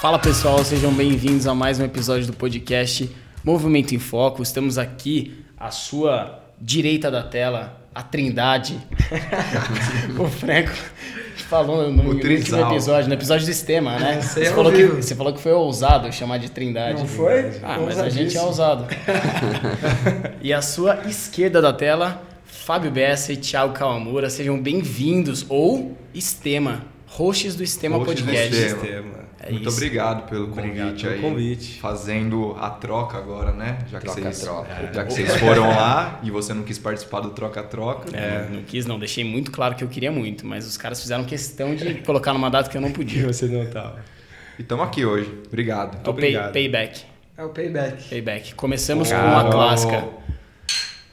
Fala pessoal, sejam bem-vindos a mais um episódio do podcast Movimento em Foco. Estamos aqui à sua direita da tela, a Trindade. o Franco falou no, no último episódio, no episódio do sistema, né? Você falou, que, você falou que foi ousado chamar de Trindade. Não foi? Ah, mas a gente é ousado. e à sua esquerda da tela, Fábio Bessa e Thiago Kawamura. Sejam bem-vindos, ou Estema, hosts do Estema Podcast. Do Estema. É Muito isso. obrigado pelo obrigado convite pelo aí. convite. Fazendo a troca agora, né? Já troca, que vocês, troca. É. Já que vocês foram lá e você não quis participar do troca-troca. É, não quis, não. Deixei muito claro que eu queria muito, mas os caras fizeram questão de colocar numa data que eu não podia. Você não tava. E estamos aqui hoje. Obrigado. É o obrigado. Pay, payback. É o payback. Payback. Começamos com uma clássica.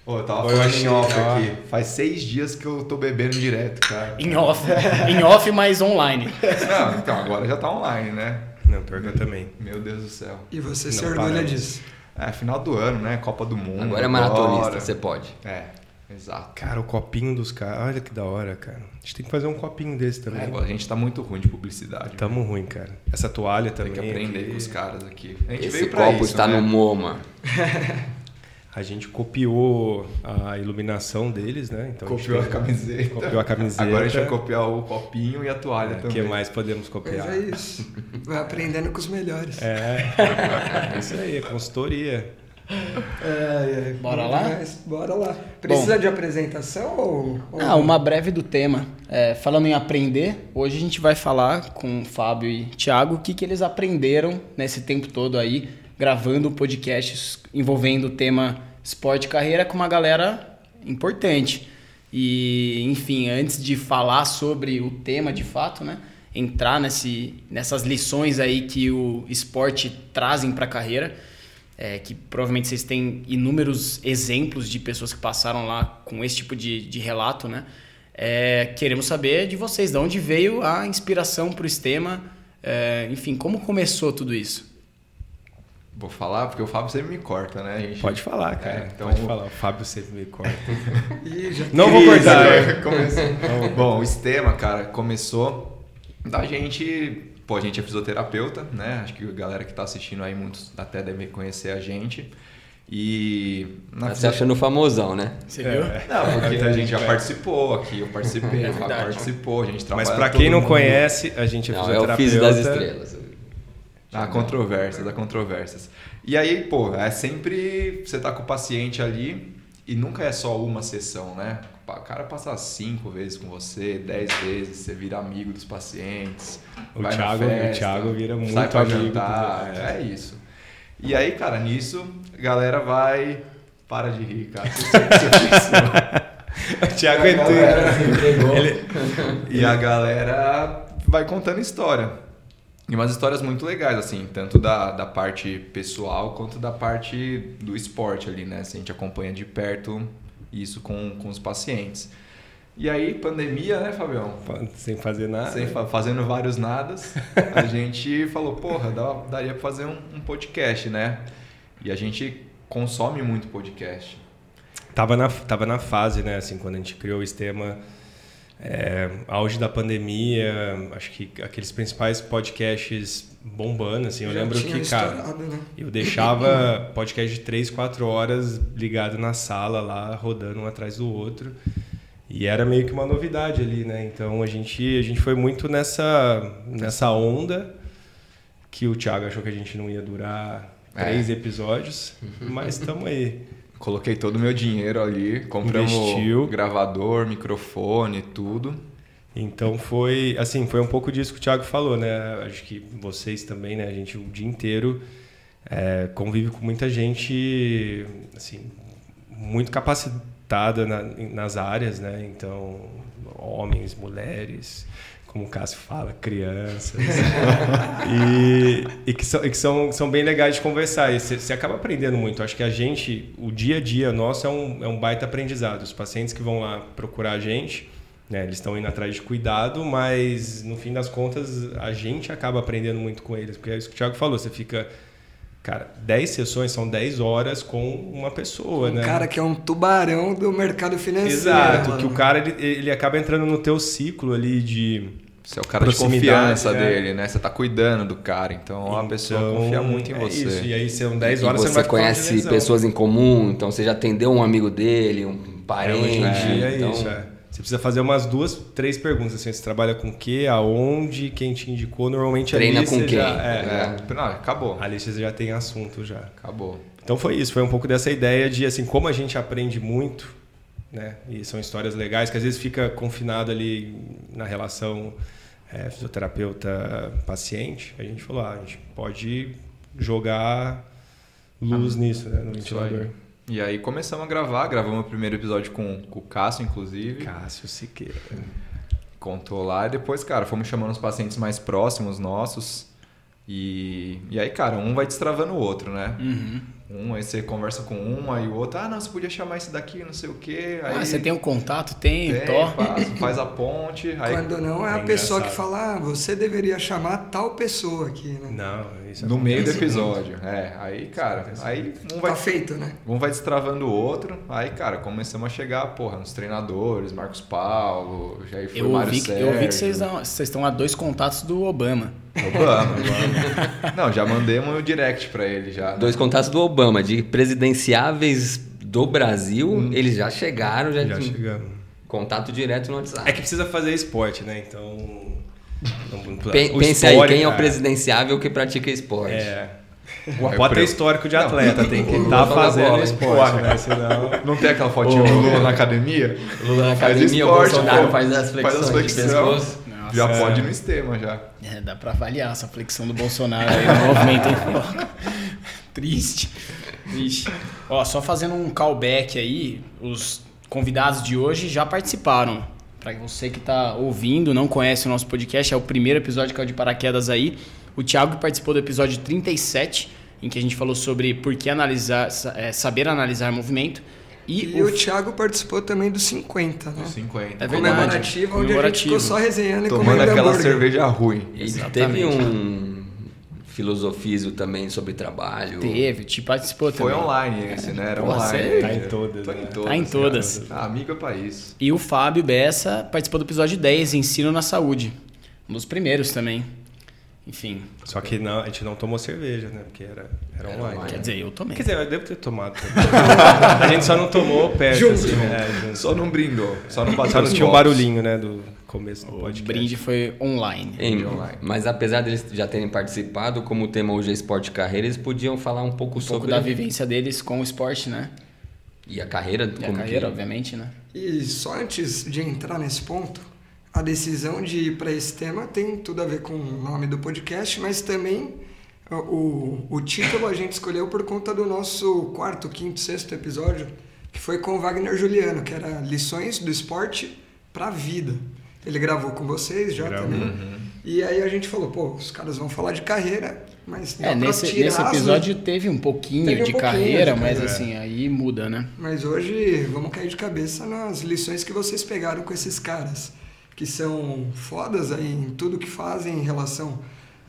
Pô, eu tava falando em off aqui. Faz seis dias que eu tô bebendo direto, cara. Em off. em off, mas online. Não, então agora já tá online, né? Não, pior que eu também. Meu Deus do céu. E você se orgulha disso? É, final do ano, né? Copa do Mundo. Agora é maratonista, você pode. É, exato. Cara, o copinho dos caras. Olha que da hora, cara. A gente tem que fazer um copinho desse também. É, a gente tá muito ruim de publicidade. Tamo ruim, cara. Essa toalha também. Tem que aprender aqui. com os caras aqui. A gente Esse veio pra copo isso, está né? no MoMA. A gente copiou a iluminação deles, né? Então copiou a, a, camiseta. Copiou a camiseta. Agora a gente vai copiar o copinho e a toalha é, também. O que mais podemos copiar? Mas é isso. Vai aprendendo com os melhores. É. é isso aí, é consultoria. É, é. Bora lá? Mas, bora lá. Precisa Bom, de apresentação ou, ou... Ah, uma breve do tema. É, falando em aprender, hoje a gente vai falar com o Fábio e Thiago o que, que eles aprenderam nesse tempo todo aí gravando podcasts envolvendo o tema esporte e carreira com uma galera importante. E, enfim, antes de falar sobre o tema de fato, né? Entrar nesse, nessas lições aí que o esporte trazem para a carreira, é, que provavelmente vocês têm inúmeros exemplos de pessoas que passaram lá com esse tipo de, de relato, né? É, queremos saber de vocês, de onde veio a inspiração para o sistema, é, enfim, como começou tudo isso? Vou falar, porque o Fábio sempre me corta, né? Gente... Pode falar, cara. É, então... Pode falar, o Fábio sempre me corta. Ih, não vou cortar. Bom, o sistema, cara, começou da gente. Pô, a gente é fisioterapeuta, né? Acho que a galera que tá assistindo aí, muitos até devem conhecer a gente. E. Na tá se achando famosão, né? Você viu? É. Não, porque a gente já participou aqui, eu participei, é o Fábio participou, a gente trabalha. Mas pra quem não mundo. conhece, a gente é não, fisioterapeuta. É o Físico das Estrelas. Há controvérsias, há controvérsias. E aí, pô, é sempre você tá com o paciente ali e nunca é só uma sessão, né? O cara passa cinco vezes com você, dez vezes, você vira amigo dos pacientes. O, Thiago, festa, o Thiago vira muito sai pra amigo. Jantar, é. é isso. E aí, cara, nisso, a galera vai. Para de rir, cara. o Thiago entrou. Ele... E a galera vai contando história. E umas histórias muito legais, assim, tanto da, da parte pessoal quanto da parte do esporte ali, né? Assim, a gente acompanha de perto isso com, com os pacientes. E aí, pandemia, né, Fabião? Sem fazer nada. Sem fa fazendo vários nadas, a gente falou, porra, dá, daria pra fazer um, um podcast, né? E a gente consome muito podcast. Tava na, tava na fase, né, assim, quando a gente criou o sistema é, auge da pandemia, acho que aqueles principais podcasts bombando, assim, eu Já lembro que, cara, né? eu deixava podcast de 3, 4 horas ligado na sala lá, rodando um atrás do outro. E era meio que uma novidade ali, né? Então a gente, a gente foi muito nessa, nessa onda que o Thiago achou que a gente não ia durar é. três episódios, mas estamos aí. Coloquei todo o meu dinheiro ali, compramos Investiu. gravador, microfone, tudo. Então foi, assim, foi um pouco disso que o Thiago falou, né? Acho que vocês também, né? A gente o dia inteiro é, convive com muita gente, assim, muito capacitada na, nas áreas, né? Então, homens, mulheres, como o Cássio fala, crianças. e, e, que, são, e que são, são bem legais de conversar. E você acaba aprendendo muito. Acho que a gente, o dia a dia nosso é um, é um baita aprendizado. Os pacientes que vão lá procurar a gente, né, eles estão indo atrás de cuidado, mas no fim das contas a gente acaba aprendendo muito com eles. Porque é isso que o Thiago falou, você fica. Cara, 10 sessões são 10 horas com uma pessoa, um né? cara que é um tubarão do mercado financeiro. Exato, mano. que o cara ele, ele acaba entrando no teu ciclo ali de Você é o cara de confiança né? dele, né? Você tá cuidando do cara. Então, a pessoa confia muito em é você. Isso. E aí são 10 E horas você ficar falando de conhece pessoas em comum, então você já atendeu um amigo dele, um É, parente. em dia é então, isso, é. Você precisa fazer umas duas, três perguntas. Assim, você trabalha com o quê, aonde, quem te indicou. Normalmente Treina ali com você quem? Já, é, É, não, acabou. Ali você já tem assunto já. Acabou. Então foi isso, foi um pouco dessa ideia de assim, como a gente aprende muito, né? E são histórias legais que às vezes fica confinado ali na relação é, fisioterapeuta-paciente. A gente falou, ah, a gente pode jogar luz nisso, né? No Isso aí. ventilador. E aí começamos a gravar, gravamos o primeiro episódio com, com o Cássio, inclusive. Cássio Siqueira. Contou lá e depois, cara, fomos chamando os pacientes mais próximos nossos. E, e aí, cara, um vai destravando o outro, né? Uhum. Um, aí você conversa com um, aí o outro, ah, não, você podia chamar esse daqui, não sei o quê. Aí, Ah, você tem um contato? Tem, tem, faz, faz a ponte. Aí, Quando não, é a É pessoa que fala, ah, você deveria chamar tal pessoa aqui, né? Não, isso no meio do episódio. É, aí, cara, aí um vai Tá feito, né? Um vai destravando o outro, aí, cara, começamos a chegar, porra, nos treinadores, Marcos Paulo, foi Eu Mário que- Sérgio. eu ouvi que vocês, estão a dois contatos do Obama. Obama, Obama. Não, já mandei um direct pra ele já. né? Dois contatos do Obama, de presidenciáveis do Brasil, Hum. eles já chegaram, já, Já chegamos. contato direto no WhatsApp. É que precisa fazer esporte, né? Então. Não- Pe- o pense aí, quem é o presidenciável que pratica esporte? É. Aí Pode ter eu- histórico de atleta, tem que o estar da fazendo bola, esporte, né? Senão. Não tem aquela fotinha do Lula na academia? Lula na Faz academia, o esporte, Bolsonaro pô. faz as Faz as flexões de pescoço. Já É. pode no estema já. É, dá pra avaliar essa flexão do Bolsonaro aí no movimento. Triste. Triste. Ó, só fazendo um callback aí, os convidados de hoje já participaram. Pra você que tá ouvindo, não conhece o nosso podcast, é o primeiro episódio que é o de paraquedas aí. O Thiago participou do episódio 37, em que a gente falou sobre por que analisar, sa- é, saber analisar movimento. E, E o o Thiago participou também dos 50, né? 50. É verdade. Comemorativo, onde a gente ficou só resenhando e Tomando comendo aquela hambúrguer. cerveja ruim. E Exatamente. teve um filosofismo também sobre trabalho. teve, Ti participou Foi também. online esse, né? Era Porra, online. sério? Tá em todas, Tô né? em todas. Tá em todas. Ah, amigo é país. E o Fábio Bessa participou do episódio 10, Ensino na Saúde. Um dos primeiros também. Enfim, Só que não, a gente não tomou cerveja, né? Porque era, era Era online. quer dizer, eu tomei. Quer dizer, eu devo ter tomado também. a gente só não tomou perto, Junto. assim, né? É, junto. Só não brindou. Só não Só não tinha um barulhinho, né? Do começo do O podcast. brinde foi online. Em- online. mas apesar deles já terem participado, como o tema hoje é esporte e carreira, eles podiam falar um pouco Um pouco sobre da vivência deles com o esporte, né? e a carreira. E a carreira, que- obviamente, né? E só antes de entrar nesse ponto, a decisão de ir para esse tema tem tudo a ver com o nome do podcast, mas também o, o título a gente escolheu por conta do nosso quarto, quinto, sexto episódio, que foi com o Wagner Juliano, que era Lições do Esporte para a Vida. Ele gravou com vocês já Gravou. também. E aí a gente falou, pô, os caras vão falar de carreira, mas É, nesse, tirar nesse as- episódio teve um pouquinho Teve um de pouquinho carreira, de mas carreira. assim, aí muda, né? Mas hoje vamos cair de cabeça nas lições que vocês pegaram com esses caras, que são fodas aí em tudo que fazem em relação,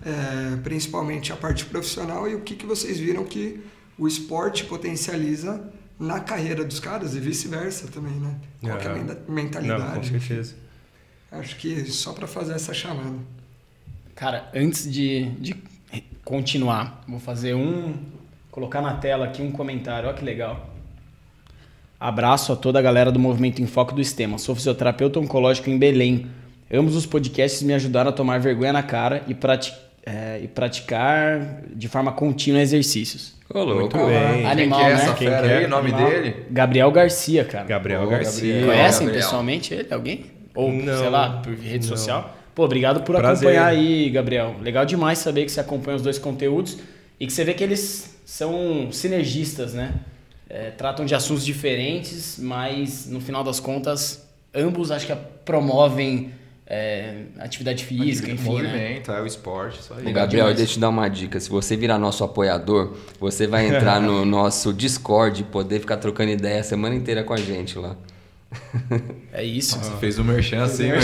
é, principalmente à parte profissional e o que, que vocês viram que o esporte potencializa na carreira dos caras e vice-versa também, né? Qual que é a Aham. menda- Não, mentalidade? com certeza. Acho que só para fazer essa chamada. Cara, antes de, de continuar, vou fazer um. Colocar na tela aqui um comentário, olha que legal. Abraço a toda a galera do Movimento em Foco do Estema. Sou fisioterapeuta oncológico em Belém. Ambos os podcasts me ajudaram a tomar vergonha na cara e, prati é, e praticar de forma contínua exercícios. Ô, louco. Muito bem. Animal, Quem que é né? essa Quem fera é? aí? O nome Animal. dele? Gabriel Garcia, cara. Gabriel Ô, Garcia. Gabriel. Conhecem Gabriel. pessoalmente ele? Alguém? Ou, Não. sei lá, por rede Não. social? Pô, obrigado por Prazer. acompanhar aí, Gabriel. Legal demais saber que você acompanha os dois conteúdos e que você vê que eles são sinergistas, né? É, tratam de assuntos diferentes, mas no final das contas, ambos acho que promovem é, atividade física, enfim, né? Movimento, é o esporte, isso aí. Gabriel, deixa eu te dar uma dica. Se você virar nosso apoiador, você vai entrar no nosso Discord e poder ficar trocando ideia a semana inteira com a gente lá. É isso. Você fez o merchan assim, velho.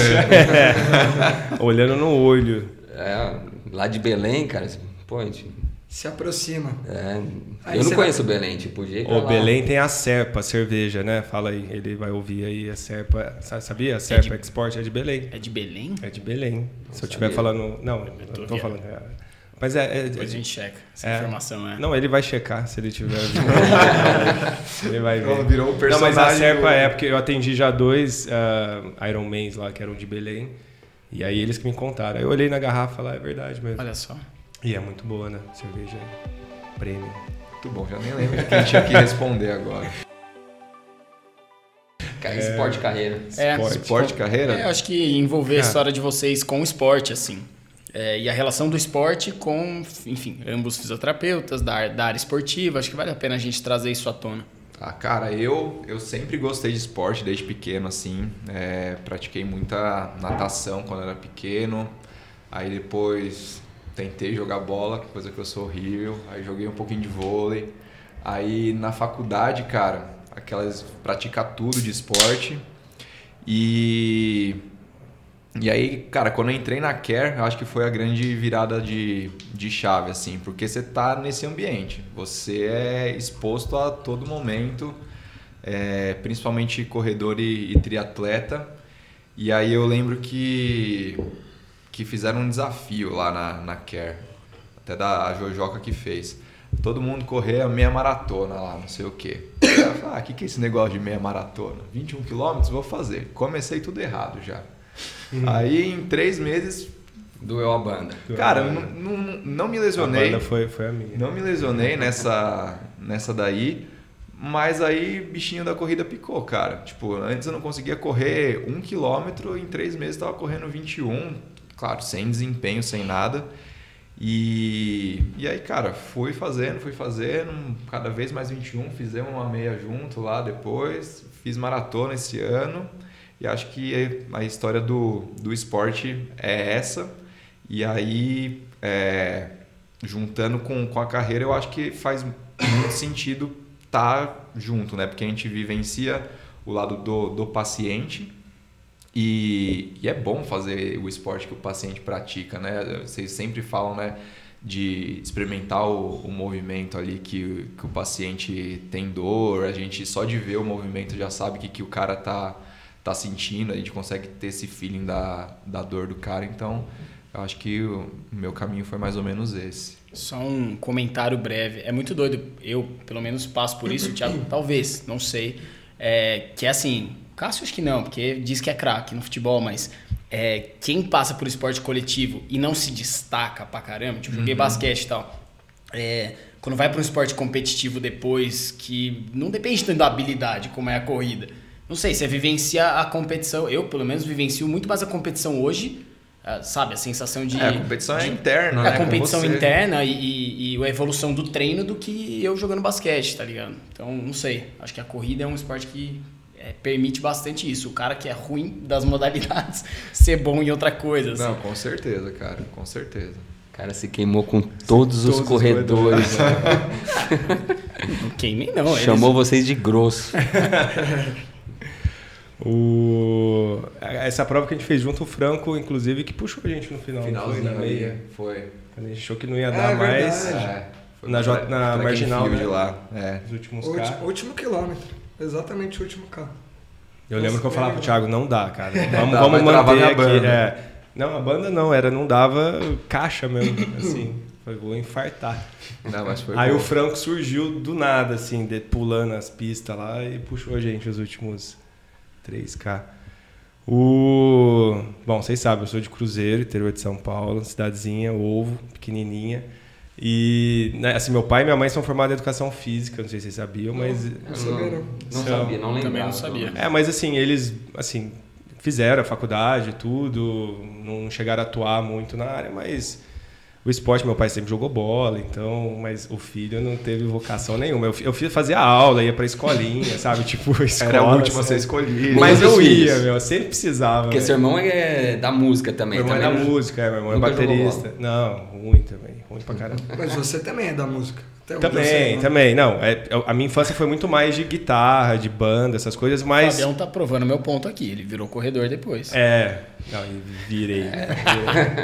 Olhando no olho. É, lá de Belém, cara, pô, a gente Se aproxima. É, Aí eu não conheço o Belém, tipo, o jeito. O Belém tem a Serpa, a cerveja, né? Fala aí, ele vai ouvir aí a Serpa. Sa- Sabia? A Serpa Export é de Belém. É de Belém? É de Belém. Se eu estiver falando. Não, Eu tô não tô falando. é- Mas é. é- Depois a gente checa essa É. informação, né? Não, ele vai checar se ele tiver. ele vai ver. Ela virou um Não, mas a personagem Serpa do- é porque eu atendi já dois ah, Iron Mans lá que eram de Belém. E aí eles que me contaram. Aí eu olhei na garrafa lá, é verdade mesmo. Olha só. E é muito boa, né? Cerveja premium. Muito bom, já nem lembro quem tinha que responder agora. Ca- Esporte carreira. É, Esporte. Esporte, carreira? É, eu acho que envolver a Cara. história de vocês com o esporte, assim. É, e a relação do esporte com, enfim, ambos fisioterapeutas da, da área esportiva. Acho que vale a pena a gente trazer isso à tona. Ah, cara, eu, eu sempre gostei de esporte desde pequeno, assim. É, pratiquei muita natação quando era pequeno. Aí depois tentei jogar bola, coisa que eu sou horrível. Aí joguei um pouquinho de vôlei. Aí na faculdade, cara, aquelas praticar tudo de esporte. E e aí, cara, quando eu entrei na Care, eu acho que foi a grande virada de, de chave, assim, porque você tá nesse ambiente, você é exposto a todo momento, é, principalmente corredor e, e triatleta. E aí eu lembro que, que fizeram um desafio lá na, na Care, até da Jojoca que fez. Todo mundo correr a meia maratona lá, não sei o quê. Eu falei, ah, o que, que é esse negócio de meia maratona? 21 quilômetros, vou fazer. Comecei tudo errado já. Aí em três meses, Doeu a banda. cara, não, não, não me A lesionei. banda foi, foi a minha. Não me lesionei nessa, nessa daí, mas aí bichinho da corrida picou, cara. Tipo, antes eu não conseguia correr um quilômetro, em três meses eu tava correndo 21, claro, sem desempenho, sem nada. E, e aí, cara, fui fazendo, fui fazendo, cada vez mais 21, fizemos uma meia junto lá depois, fiz maratona esse ano. E acho que a história do, do esporte é essa. E aí, é, juntando com, com a carreira, eu acho que faz muito sentido estar junto, né? Porque a gente vivencia o lado do, do paciente e, e é bom fazer o esporte que o paciente pratica, né? Vocês sempre falam, né? De experimentar o, o movimento ali que, que o paciente tem dor, a gente só de ver o movimento já sabe que, que o cara tá, tá sentindo, a gente consegue ter esse feeling da, da dor do cara, então eu acho que o meu caminho foi mais ou menos esse. Só um comentário breve. É muito doido. Eu, pelo menos, passo por isso. Thiago, talvez, não sei. É, que é assim, Cássio acho que não, porque diz que é craque no futebol, mas é, quem passa por esporte coletivo e não se destaca pra caramba, tipo, joguei basquete e tal. é, quando vai para um esporte competitivo depois, que não depende tanto da habilidade como é a corrida. Não sei, você vivencia a competição. Eu, pelo menos, vivencio muito mais a competição hoje. ah, Sabe, a sensação de. É, a competição é de- interna, é né? a com competição interna e, e- e a evolução do treino do que eu jogando basquete, tá ligado? Então, não sei. Acho que a corrida é um esporte que é, permite bastante isso. O cara que é ruim das modalidades ser bom em outra coisa. assim. Não, com certeza, cara, com certeza. O cara se queimou com todos, os Todos os corredores. Não queimei, não. eles- Chamou vocês de grosso. O... Essa prova que a gente fez junto, o Franco, inclusive, que puxou a gente no final. não foi na meia. Foi. A gente achou que não ia É dar mais. É, Na na marginal, né? lá. É. Os últimos último, último quilômetro. Exatamente o último K. Eu lembro que eu falava pro Thiago, não dá, cara. Vamos, dá, vamos manter aqui. banda. é. Não, a banda não, era, não dava caixa mesmo, assim. Foi, vou infartar. Não, mas foi Aí bom. o Franco surgiu do nada, assim, de- pulando as pistas lá e puxou a gente os últimos 3K. O... Bom, vocês sabem, eu sou de Cruzeiro, interior de São Paulo, cidadezinha, ovo, pequenininha. E, né, assim, meu pai e minha mãe são formados em educação física, não sei se vocês sabiam, mas... Não sabia, não. Não São. sabia, não lembrava. Também não sabia. É, mas assim, eles, assim, fizeram a faculdade, tudo, não chegaram a atuar muito na área, mas o esporte, meu pai sempre jogou bola, então, mas o filho não teve vocação nenhuma. Eu, eu fazia aula, ia pra escolinha, sabe? Tipo, escola. Era a última a assim. ser escolhida. Mas eu ia, meu, eu sempre precisava. Porque né? seu irmão é da música também. Meu irmão é da também. música, é, meu irmão é baterista. Não, ruim também, ruim pra caramba. Mas você também é da música. Também, né? também. Não, é, eu- a minha infância foi muito mais de guitarra, de banda, essas coisas, O mas. Fabião tá provando meu ponto aqui. Ele virou corredor depois. É. Não, e virei.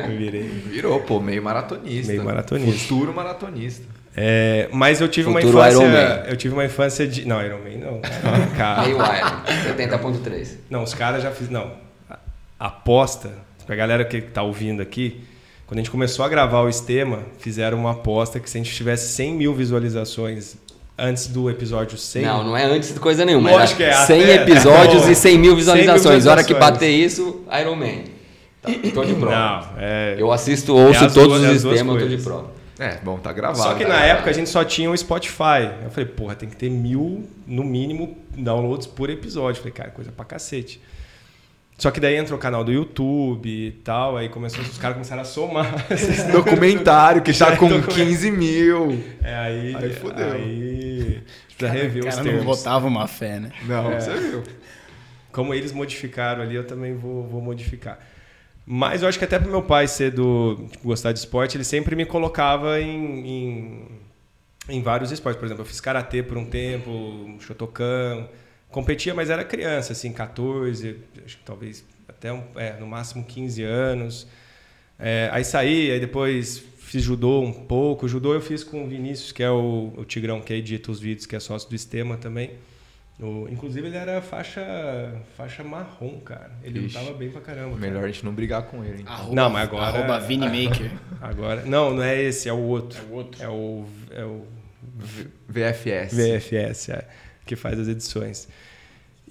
Virei. virei. Virou, pô, meio maratonista. Meio maratonista. Futuro maratonista. É, mas eu tive Futuro uma infância. Eu tive uma infância de. Não, Iron Man não. Cara, Meio Iron, 70.3. não, os caras já fiz. Não. A- Aposta, pra galera que tá ouvindo aqui, quando a gente começou a gravar o Estema, fizeram uma aposta que se a gente tivesse 100 mil visualizações antes do episódio 100. Não, não é antes de coisa nenhuma. Lógico era que é, 100 até- episódios Bom, e 100 mil 100 mil visualizações. A hora que bater isso, Iron Man. Tá, tô de prova. Não, é. Eu assisto, ouço É todos duas- é os sistemas, tô de prova. É, bom, tá gravado. Só que tá na gravado. época a gente só tinha o Spotify. Eu falei, porra, tem que ter mil, no mínimo, downloads por episódio. Eu falei, cara, coisa pra cacete. Só que daí entrou o canal do YouTube e tal, aí começou, os caras começaram a somar. Documentário que tá com Documento. 15 mil. É, aí, Aí fodeu. Aí precisa rever O os cara não botava uma fé, né? Não, É. você viu. Como eles modificaram ali, eu também vou, vou modificar. Mas eu acho que até pro meu pai ser do tipo, gostar de esporte, ele sempre me colocava em, em, em vários esportes. Por exemplo, eu fiz karatê por um tempo, shotokan, competia, mas era criança, assim, 14, acho que talvez até um, é, no máximo 15 anos. É, aí saí, aí depois fiz judô um pouco. Judô eu fiz com o Vinícius, que é o, o Tigrão que edita os vídeos, que é sócio do Estema também. O- inclusive ele era faixa, faixa marrom, cara. Ele Ixi. lutava bem pra caramba. cara. Melhor a gente não brigar com ele. hein? Arroba, Não, mas agora- Arroba Vini Maker. Agora, não, não é esse, é o outro. É o outro. É o, é o V- VFS. VFS, é, que faz as edições.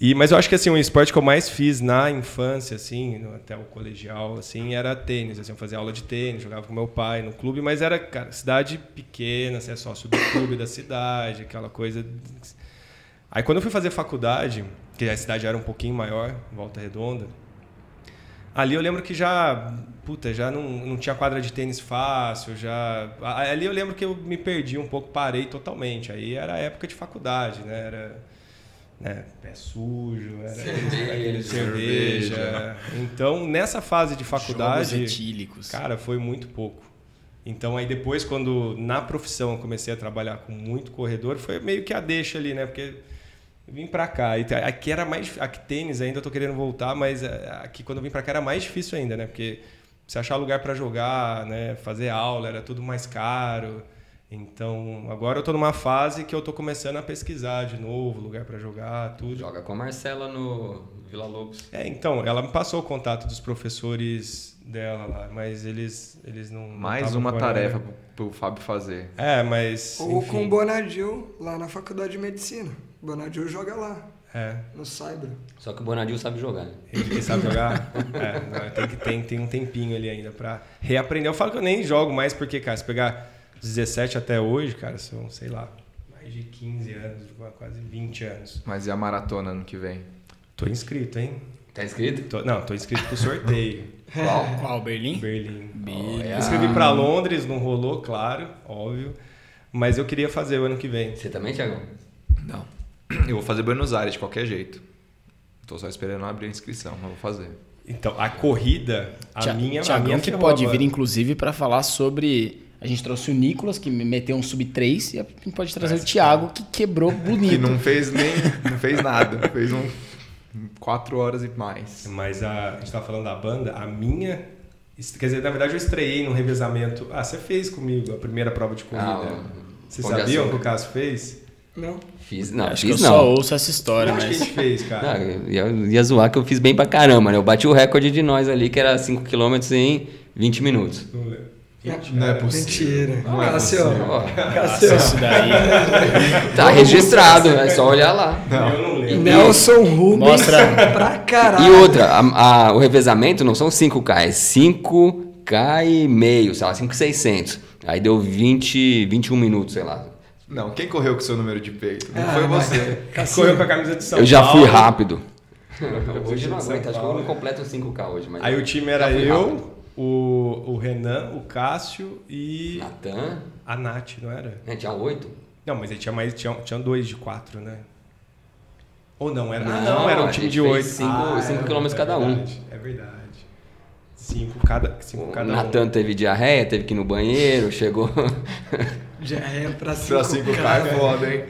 E, mas eu acho que assim, o esporte que eu mais fiz na infância, assim, no- até o colegial, assim, era tênis. Assim, eu fazia aula de tênis, jogava com meu pai no clube, mas era, cara, cidade pequena, você é sócio do clube da cidade, aquela coisa. Aí quando eu fui fazer faculdade, que a cidade era um pouquinho maior, Volta Redonda, ali eu lembro que já, puta, já não, não tinha quadra de tênis fácil, já... Ali eu lembro que eu me perdi um pouco, parei totalmente. Aí era a época de faculdade, né? Era né, pé sujo, era Cerveja. aquele cerveja. Então, nessa fase de Jogos faculdade, etílicos. Cara, foi muito pouco. Então aí depois, quando na profissão eu comecei a trabalhar com muito corredor, foi meio que a deixa ali, né? Porque eu vim pra cá. Aqui era mais. Aqui tênis ainda eu tô querendo voltar, mas eh, aqui quando eu vim pra cá era mais difícil ainda, né? Porque você achar lugar pra jogar, né? Fazer aula, era tudo mais caro. Então agora eu tô numa fase que eu tô começando a pesquisar de novo, lugar pra jogar, tudo. Joga com a Marcela no Vila Lobos. É, então, ela me passou o contato dos professores dela lá, mas eles, eles não. Mais uma tarefa pro, pro Fábio fazer. É, mas. Ou enfim, com o Bonadil lá na faculdade de medicina. O Bonadil joga lá, É. no Cyber. Só que o Bonadil sabe jogar, né? Ele que sabe jogar? é, não, tem, que, tem, tem um tempinho ali ainda pra reaprender. Eu falo que eu nem jogo mais, porque, cara, se pegar 17 até hoje, cara, são, sei lá, mais de 15 anos, quase 20 anos. Mas e a maratona ano que vem? Tô inscrito, hein? Tá inscrito? Tô- não, tô inscrito pro sorteio. Qual? Qual, Berlim? Berlim. Berlim. Eu escrevi pra Londres, não rolou, claro, óbvio. Mas eu queria fazer o ano que vem. Você também, Thiagão? Não. Eu vou fazer Buenos Aires de qualquer jeito. Tô só esperando abrir a inscrição, mas vou fazer. Então, a corrida, a Tia- minha, a Thiagão minha que pode agora. vir, inclusive, para falar sobre. A gente trouxe o Nicolas, que me meteu um sub-3, e a gente pode trazer o Thiago, que quebrou bonito. Que não fez nem. não fez nada. Fez um. Quatro horas e mais. Mas a, a gente tava falando da banda, a minha. Quer dizer, na verdade eu estreiei num revezamento. Ah, você fez comigo a primeira prova de corrida. Ah, Vocês de sabiam que o Cássio fez? Não? Fiz, não, Acho que fiz eu não. só ouço essa história, acho que a mas. gente fez, cara. Não, eu ia, ia zoar que eu fiz bem pra caramba, né? Eu bati o recorde de nós ali, que era 5km em 20 minutos. Não lembro. Não é possível. Mentira. Não é Cássio, possível. Ó, Cássio. Isso daí. tá registrado, é só olhar lá. Eu não lembro. Nelson Rubens Mostra. pra caralho. E outra, a- a- o revezamento não são 5K, é 5K e meio, sei lá, 5,600. Aí deu 20, 21 minutos, sei lá. Não, quem correu com o seu número de peito? Não Ah, foi mas- você. Correu com a camisa de São eu já Paulo. fui rápido. Hoje Hoje eu não aguento, acho que eu Paulo. não completo 5K hoje. Mas Aí o time era eu, o, o Renan, o Cássio e Natan, a Nath, não era? né, tinha 8. Não, mas ele tinha mais. Tinha, tinha dois de quatro, né? Ou não, era. Não, não, era um time de oito. cinco- ah, cinco é, quilômetros é cada um. É verdade. Cinco cada, cinco O cada Natan um. teve diarreia, teve que ir no banheiro, chegou. Já é pra Pra 5 5K é foda, hein?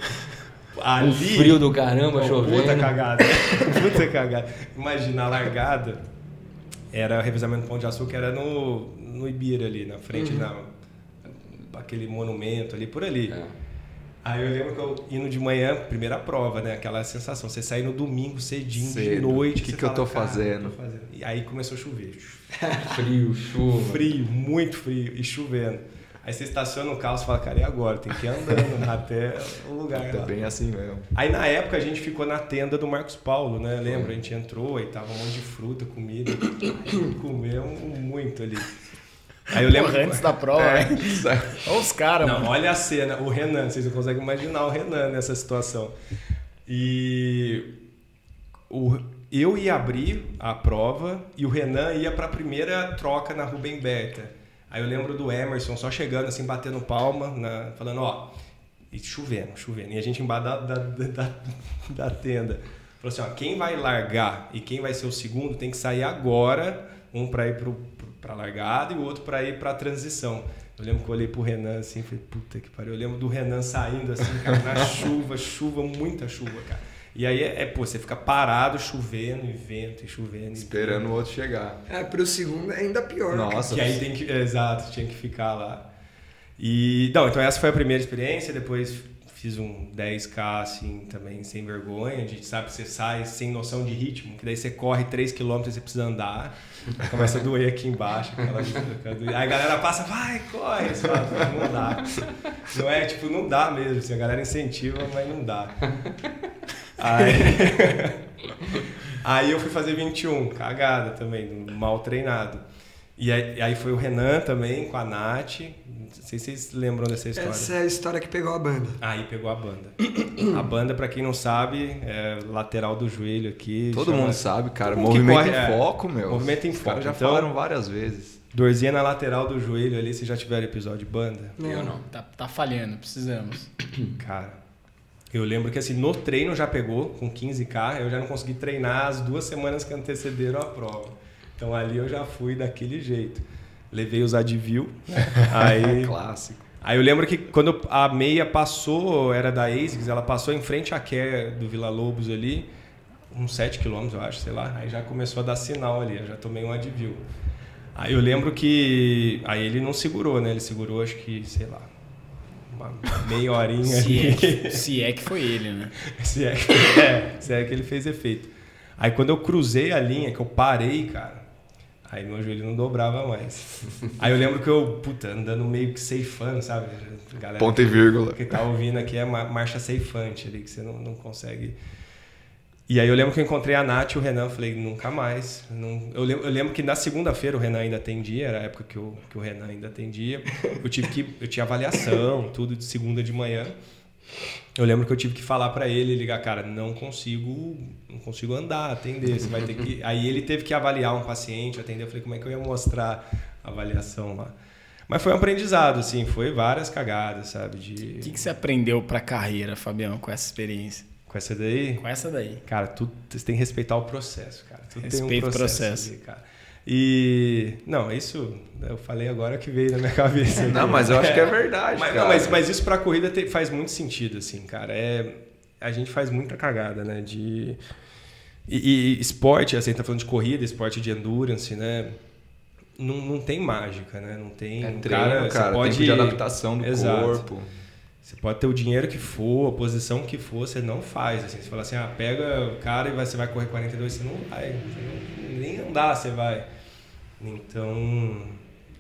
Ali. um frio do caramba, chovendo. Puta cagada. puta cagada. Imagina, a largada era revezamento Pão de Açúcar, era no, no Ibira ali, na frente, Uhum. na, aquele monumento ali por ali. É. Aí eu lembro que eu indo de manhã, primeira prova, né? Aquela sensação, você sair no domingo cedinho, de Cedo. noite. O que que eu tô "Cara, fazendo?" tô fazendo?" E aí começou a chover. Frio, chuva. Frio, muito frio e chovendo. Aí você estaciona o carro e fala, cara, e agora? Tem que ir andando até o lugar. É lá. bem assim mesmo. Aí na época a gente ficou na tenda do Marcos Paulo, né? Lembra? A gente entrou e tava um monte de fruta, comida. Comemos muito ali. Aí eu lembro. Porra, antes da prova, É, né? Olha os caras, Não, mano. olha a cena, o Renan, vocês não conseguem imaginar o Renan nessa situação. E o, eu ia abrir a prova e o Renan ia para a primeira troca na Rubem Berta. Aí eu lembro do Emerson só chegando assim, batendo palma, na- falando, ó, e chovendo, chovendo. E a gente embaixo da, da, da, da tenda. Falou assim, ó, quem vai largar e quem vai ser o segundo tem que sair agora, um para ir pro, pra largada e o outro para ir pra transição. Eu lembro que eu olhei pro Renan assim, falei, puta que pariu. Eu lembro do Renan saindo assim, cara, na chuva, chuva, muita chuva, cara. E aí é, é, pô, você fica parado, chovendo e vento, e chovendo. e Esperando o outro chegar. É, pro segundo é ainda pior. Nossa. que aí tem que. Exato, tinha que ficar lá. E. Não, então essa foi a primeira experiência, depois fiz um 10K assim também sem vergonha, de, sabe, você sai sem noção de ritmo, que daí você corre 3km e você precisa andar, começa a doer aqui embaixo, aquela, aí a galera passa, vai, corre, fala, não dá. Não é, tipo, não dá mesmo, assim, a galera incentiva, mas não dá. Aí, aí eu fui fazer 21, cagada também, mal treinado. E aí, aí foi o Renan também, com a Nath. Não sei se vocês lembram dessa história. Essa é a história que pegou a banda. Aí pegou a banda. a banda, pra quem não sabe, é lateral do joelho aqui. Todo chama- mundo sabe, cara. Todo Movimento corre, em é. foco, meu. Movimento em foco. já Então- falaram várias vezes. Dorzinha na lateral do joelho ali, vocês já tiveram episódio de banda? Eu não. Tá, tá falhando, precisamos. Cara, eu lembro que assim, no treino já pegou, com 15K, eu já não consegui treinar as duas semanas que antecederam a prova. Então ali eu já fui daquele jeito. Levei os Advil, aí Clássico. Aí eu lembro que quando a meia passou, era da ASICS, ela passou em frente à Care do Vila Lobos ali, uns 7 km, eu acho, sei lá. Aí já começou a dar sinal ali, eu já tomei um Advil. Aí eu lembro que. Aí ele não segurou, né? Ele segurou, acho que, sei lá, uma meia horinha Se é, ali. que, se é que foi ele, né? se, é que, é, se é que ele fez efeito. Aí quando eu cruzei a linha, que eu parei, cara, aí meu joelho não dobrava mais. Aí eu lembro que eu, puta, andando meio que ceifando, sabe? Galera, Ponto e vírgula. que tá ouvindo aqui é ma- marcha ceifante ali, que você não, não consegue. E aí eu lembro que eu encontrei a Nath e o Renan, eu falei, nunca mais. Não... Eu, lembro, eu lembro que na segunda-feira o Renan ainda atendia, era a época que o, que o Renan ainda atendia. Eu tive que. Eu tinha avaliação, tudo de segunda de manhã. Eu lembro que eu tive que falar pra ele, ligar, cara, não consigo, não consigo andar, atender, você vai ter que. Aí ele teve que avaliar um paciente, atender, eu falei, como é que eu ia mostrar a avaliação lá? Mas foi um aprendizado, assim, foi várias cagadas, sabe? De... O que, que você aprendeu pra carreira, Fabião, com essa experiência? Com essa daí, Com essa daí. cara, tudo, você tem que respeitar o processo, cara. Tudo Respeita tem o um processo. processo. ali, cara. E. Não, isso eu falei agora que veio na minha cabeça. Não, aqui. mas eu acho que é verdade, Mas, cara. não, mas, mas isso pra corrida te- faz muito sentido, assim, cara. É, a gente faz muita cagada, né? De. E, e esporte, assim, tá falando de corrida, esporte de endurance, né? Não, não tem mágica, né? Não tem. É um treino, você cara. pode, Tempo de adaptação do Exato. corpo. Você pode ter o dinheiro que for, a posição que for, você não faz. Assim, você fala assim, ah, pega o cara e vai- você vai correr 42, você não vai. Você não- nem andar você vai. Então,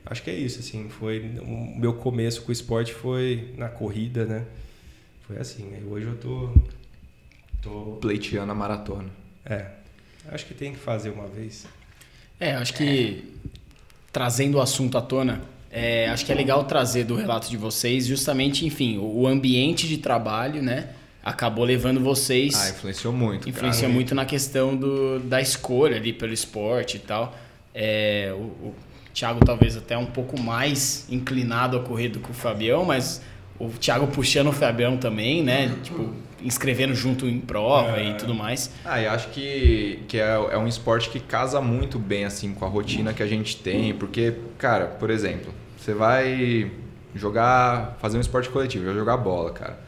acho que é isso, assim. Foi, o meu começo com o esporte foi na corrida, né? Foi assim. Aí hoje eu tô... tô Pleiteando a maratona. é, acho que tem que fazer uma vez. É, acho que trazendo o assunto à tona, é, acho que é legal trazer do relato de vocês, justamente, enfim, o, ambiente de trabalho, né? Acabou levando vocês. Ah, influenciou muito, influencia cara. muito na questão do, da escolha ali pelo esporte e tal. É, o, o Thiago talvez até um pouco mais inclinado a correr do que o Fabião, mas o Thiago puxando o Fabião também, né? Tipo, inscrevendo junto em prova e tudo mais. Ah, eu acho que, que é, é um esporte que casa muito bem assim com a rotina que a gente tem, porque, cara, por exemplo, você vai jogar, fazer um esporte coletivo, vai jogar bola, cara.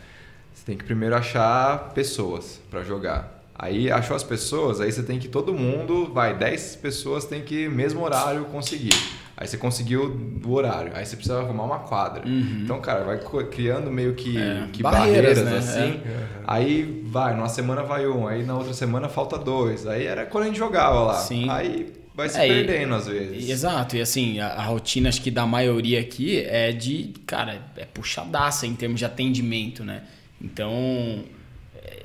Você tem que primeiro achar pessoas pra jogar. Aí achou as pessoas, aí você tem que todo mundo, vai, 10 pessoas tem que mesmo horário conseguir. Aí você conseguiu o horário, aí você precisa arrumar uma quadra. Então, cara, vai criando meio que, É, que barreiras, barreiras, né? assim. Aí vai, numa semana vai um, aí na outra semana falta dois. Aí era quando a gente jogava lá. Sim. Aí vai se É, e- perdendo às vezes. E- Exato, e assim, a, a rotina acho que da maioria aqui é de, cara, é puxadaça em termos de atendimento, né? Então,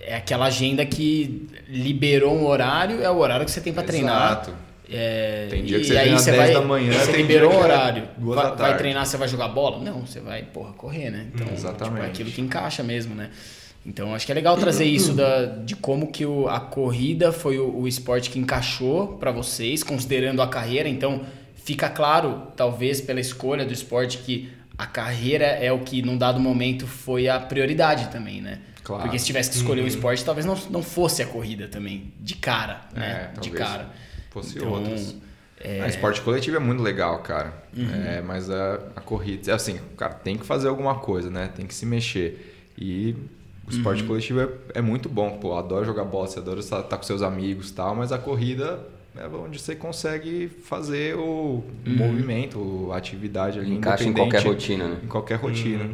é aquela agenda que liberou um horário, é o horário que você tem pra treinar. Exato. É, Tem dia que você aí treina você 10 vai, da manhã, você tem liberou um é horário. duas Vai, vai treinar, você vai jogar bola? Não, você vai, porra, correr, né? Então, Exatamente. tipo, é aquilo que encaixa mesmo, né? Então, acho que é legal trazer isso da, de como que o, a corrida foi o, o esporte que encaixou pra vocês, considerando a carreira. Então, fica claro, talvez pela escolha do esporte, que a carreira é o que, num dado momento, foi a prioridade também, né? Claro. Porque se tivesse que escolher um esporte, talvez não, não fosse a corrida também, de cara, É, né? de cara. Fosse Então, outros. A esporte coletivo é muito legal, cara. É, mas a, a corrida, é assim, cara, tem que fazer alguma coisa, né? Tem que se mexer. E o esporte coletivo é, é muito bom, pô. Adoro jogar bola, você adora estar estar com seus amigos e tal, mas a corrida é onde você consegue fazer o movimento, a atividade ali. Encaixa em qualquer rotina, né? Em qualquer rotina.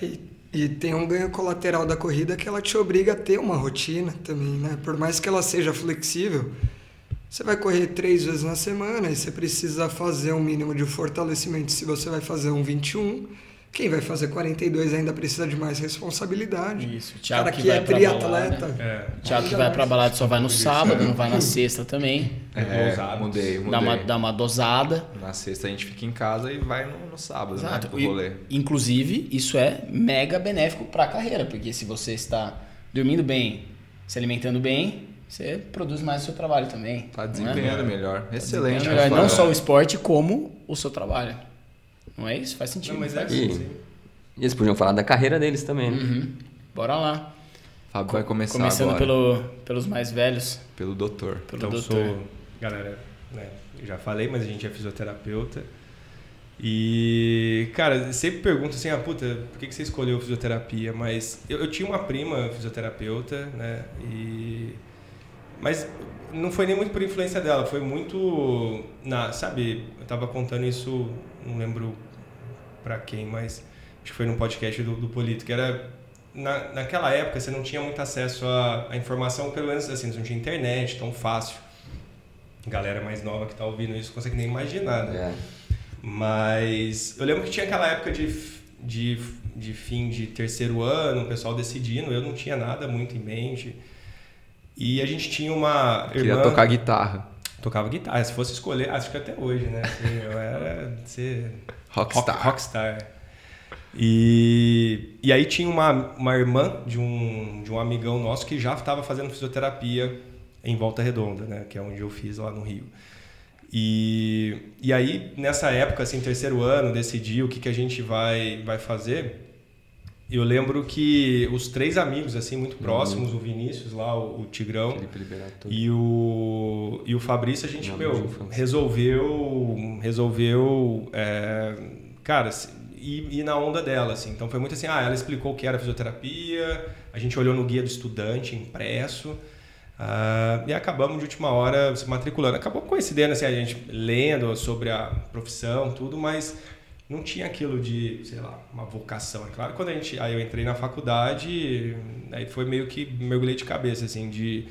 E, e tem um ganho colateral da corrida que ela te obriga a ter uma rotina também, né? Por mais que ela seja flexível, você vai correr três vezes na semana e você precisa fazer um mínimo de fortalecimento. Se você vai fazer um 21, quem vai fazer 42 ainda precisa de mais responsabilidade. Isso, o Thiago cara que que, vai é pra triatleta. balada. É. O Thiago que vai pra balada só vai no sábado, não vai na sexta também. É, Os hábitos. mudei, mudei. Dá uma, dá uma dosada. Na sexta a gente fica em casa e vai no, no sábado, né? Exato. E, rolê. inclusive, isso é mega benéfico para a carreira, porque se você está dormindo bem, se alimentando bem, você produz mais o seu trabalho também. Tá não é? desempenhando melhor. Excelente. Desempenhando melhor, não só o esporte, como o seu trabalho. Não é isso? Faz sentido. Não, mas é assim, E, sim. e eles podiam falar da carreira deles também, né? Uhum. Bora lá. Fábio vai começar Começando agora. pelo, pelos mais velhos, Pelo doutor. pelo Então, doutor. sou, galera, né, já falei, mas a gente é fisioterapeuta. E, cara, sempre pergunto assim, ah, puta, por que que você escolheu fisioterapia? Mas eu, eu tinha uma prima fisioterapeuta, né, e... Mas não foi nem muito por influência dela, foi muito, na, sabe, eu tava contando isso, não lembro pra quem, mas acho que foi num podcast do, do Polito, que era na, naquela época você não tinha muito acesso à, à informação, pelo menos assim, não tinha internet tão fácil. Galera mais nova que tá ouvindo isso não consegue nem imaginar, né? É. Mas eu lembro que tinha aquela época de, de, de fim de terceiro ano, o pessoal decidindo, eu não tinha nada muito em mente. E a gente tinha uma Queria irmã... tocar guitarra. Tocava guitarra, se fosse escolher, acho que até hoje, né? Assim, eu era ser Rockstar. Rock- rockstar. E, e aí tinha uma, uma irmã de um, de um amigão nosso que já estava fazendo fisioterapia em Volta Redonda, né? Que é onde eu fiz lá no Rio. E, e aí, nessa época, assim, terceiro ano, decidi o que, que a gente vai, vai fazer. Eu lembro que os três amigos, assim, muito próximos, o Vinícius lá, o, o Tigrão, e o, e o Fabrício, a gente, Não, meu, resolveu, resolveu, é, cara, ir, ir na onda dela, assim. Então foi muito assim, ah, ela explicou o que era fisioterapia, a gente olhou no guia do estudante impresso, ah, e acabamos de última hora se matriculando. Acabou coincidendo, assim, a gente lendo sobre a profissão, tudo, mas não tinha aquilo de, sei lá, uma vocação. É claro, quando a gente, aí eu entrei na faculdade, aí foi meio que mergulhei de cabeça, assim, de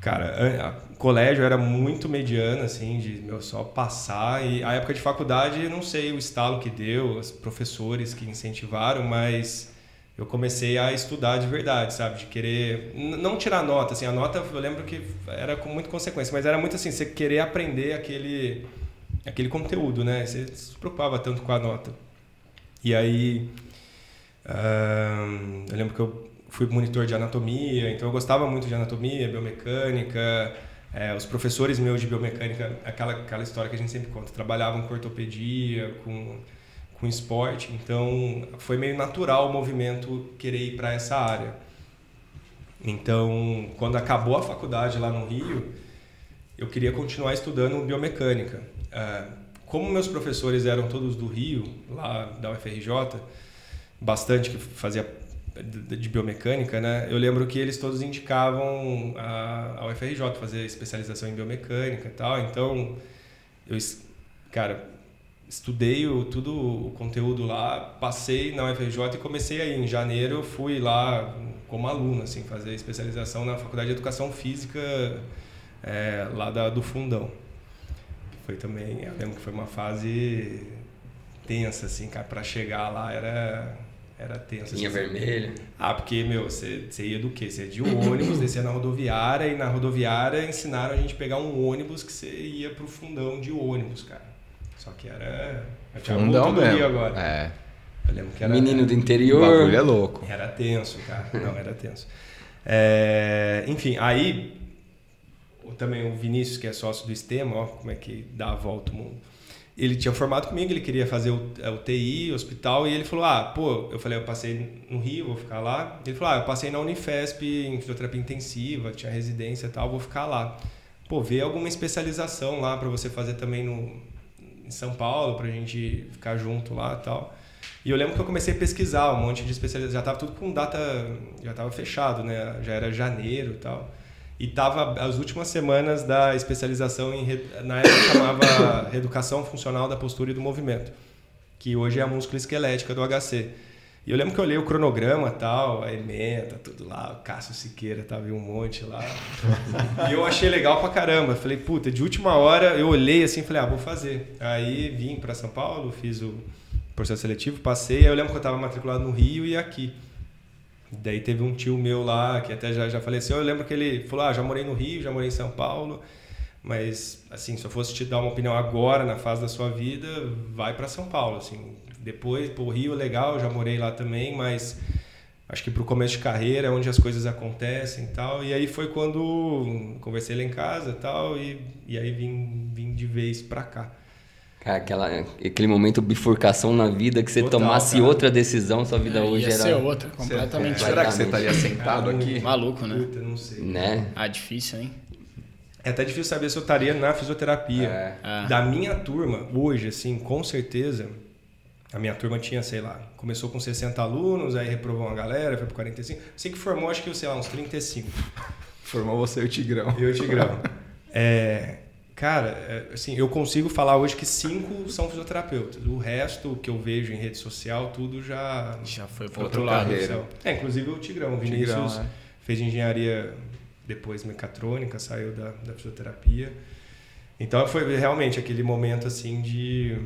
Cara, a- colégio era muito mediano, assim, de meu, só passar. E a época de faculdade, não sei o estalo que deu, os professores que incentivaram, mas eu comecei a estudar de verdade, sabe? De querer. Não tirar nota, assim, a nota eu lembro que era com muita consequência, mas era muito assim, você querer aprender aquele, aquele conteúdo, né? Você se preocupava tanto com a nota. E aí. ahn, eu lembro que eu fui monitor de anatomia, então eu gostava muito de anatomia, biomecânica. é, os professores meus de biomecânica, aquela, aquela história que a gente sempre conta, trabalhavam com ortopedia, com, com esporte, então foi meio natural o movimento querer ir para essa área. Então, quando acabou a faculdade lá no Rio, eu queria continuar estudando biomecânica. Ah, como meus professores eram todos do Rio, lá da UFRJ, bastante que fazia de, biomecânica, né? Eu lembro que eles todos indicavam a, a UFRJ fazer especialização em biomecânica e tal. Então, eu, cara, estudei o, tudo o conteúdo lá, passei na UFRJ e comecei aí. Em janeiro eu fui lá como aluno, assim, fazer especialização na Faculdade de Educação Física é, lá da, do Fundão. Foi também, eu lembro que foi uma fase tensa, assim, cara, para chegar lá era era tenso. Linha assim. vermelha. Ah, porque, meu, você, você ia do quê? Você ia de ônibus, descia na rodoviária e na rodoviária ensinaram a gente a pegar um ônibus que você ia pro fundão de ônibus, cara. Só que era. Eu tinha Fundão muito do Rio mesmo. agora. É. Eu lembro que era. Menino do O interior. bagulho é louco. Era tenso, cara. Não, era tenso. É, enfim, aí o- também o Vinícius, que é sócio do Estema, ó, como é que dá a volta o mundo. Ele tinha formado comigo, ele queria fazer o, é, o TI, hospital, e ele falou: Ah, pô, eu falei, eu passei no Rio, vou ficar lá. Ele falou: Ah, eu passei na Unifesp em fisioterapia intensiva, tinha residência e tal, vou ficar lá. Pô, vê alguma especialização lá para você fazer também no, em São Paulo, pra gente ficar junto lá e tal. E eu lembro que eu comecei a pesquisar um monte de especialização. Já tava tudo com data. Já tava fechado, né? Já era janeiro e tal. E tava as últimas semanas da especialização em. Na época chamava Reeducação Funcional da Postura e do Movimento, que hoje é a músculo esquelética do HC. E eu lembro que eu olhei o cronograma tal, a ementa, tudo lá, o Cássio Siqueira tava um monte lá. e eu achei legal pra caramba. Falei, puta, de última hora eu olhei assim falei, ah, vou fazer. Aí vim pra São Paulo, fiz o processo seletivo, passei. Aí eu lembro que eu tava matriculado no Rio e aqui. Daí teve um tio meu lá, que até já, já faleceu. Eu lembro que ele falou: Ah, já morei no Rio, já morei em São Paulo. Mas, assim, se eu fosse te dar uma opinião agora, na fase da sua vida, vai para São Paulo. Assim. Depois, pô, o Rio legal, já morei lá também, mas acho que pro começo de carreira é onde as coisas acontecem e tal. E aí foi quando conversei lá em casa e tal, e, e aí vim, vim de vez pra cá. Cara, aquela, aquele momento bifurcação na vida que você Total, tomasse cara. outra decisão, sua vida hoje Ia era. ser outra, completamente. Será que você estaria sentado aqui? Maluco, né? Puta, não sei. Né? Ah, difícil, hein? É até difícil saber se eu estaria na fisioterapia. É. Ah. Da minha turma, hoje, assim, com certeza, a minha turma tinha, sei lá, começou com 60 alunos, aí reprovou uma galera, foi para 45. Sei que formou, acho que, sei lá, uns 35. Formou você e o Tigrão. Eu, Tigrão. É, cara, é, assim, eu consigo falar hoje que cinco são fisioterapeutas. O resto que eu vejo em rede social, tudo já... Já foi Outra outro lado. É, inclusive o Tigrão. O Tigrão, Vinícius é. fez engenharia, depois mecatrônica, saiu da, da fisioterapia. Então foi realmente aquele momento assim de.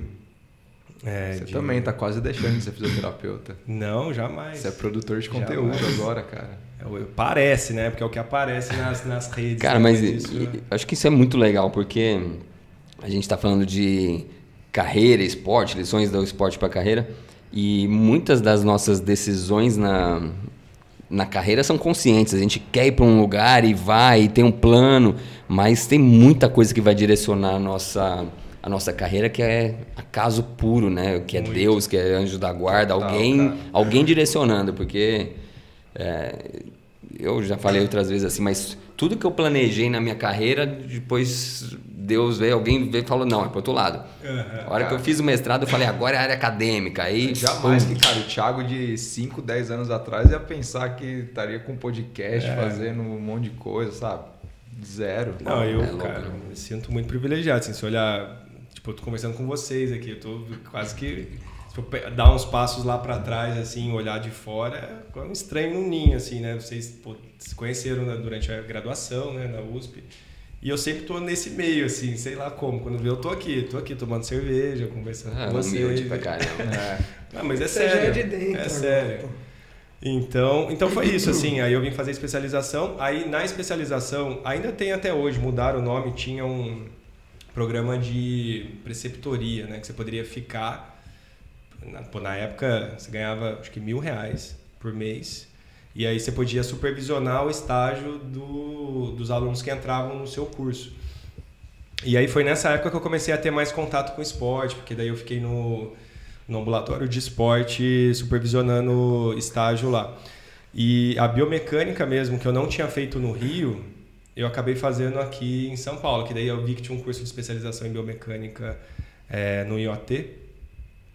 é, Você de- também tá quase deixando de ser fisioterapeuta. Não, jamais. Você é produtor de Jamais. conteúdo agora, cara. É Parece, né? Porque é o que aparece nas, nas redes. Cara, né? mas isso- e- acho que isso é muito legal, porque a gente está falando de carreira, esporte, lições do esporte para carreira, e muitas das nossas decisões na, na carreira são conscientes. A gente quer ir para um lugar e vai, e tem um plano, mas tem muita coisa que vai direcionar a nossa, a nossa carreira que é acaso puro, né? Que é Muito. Deus, que é anjo da guarda, Total, alguém, cara. alguém direcionando, porque é, eu já falei outras vezes assim, mas tudo que eu planejei na minha carreira, depois Deus veio, alguém veio e falou, não, é pro outro lado. Aham. A hora que eu fiz o mestrado, eu falei, agora é área acadêmica. Aí, Jamais pum. que, cara, o Thiago de 5, 10 anos atrás ia pensar que estaria com podcast, É. fazendo um monte de coisa, sabe? Zero. Não, eu, É louco, cara, né? me sinto muito privilegiado. Assim, se olhar, tipo, eu tô conversando com vocês aqui, eu tô quase que. Se eu pe- dar uns passos lá pra trás, assim, olhar de fora, é um estranho no ninho, assim, né? Vocês pô, se conheceram né, durante a graduação, né, na USP. E eu sempre tô nesse meio, assim, sei lá como. Quando vê, eu tô aqui, tô aqui tomando cerveja, conversando Ah, com vocês. humilde pra caramba. É. Ah, mas é Você já sério. é de dentro. é sério. pô. Então, então foi isso, assim. Aí eu vim fazer especialização. Aí na especialização, ainda tem até hoje, mudaram o nome, tinha um programa de preceptoria, né? Que você poderia ficar. Na, pô, na época, você ganhava acho que mil reais por mês. E aí você podia supervisionar o estágio do, dos alunos que entravam no seu curso. E aí foi nessa época que eu comecei a ter mais contato com esporte, porque daí eu fiquei no, no ambulatório de esporte supervisionando estágio lá. E a biomecânica mesmo, que eu não tinha feito no Rio, eu acabei fazendo aqui em São Paulo, que daí eu vi que tinha um curso de especialização em biomecânica eh, no IOT.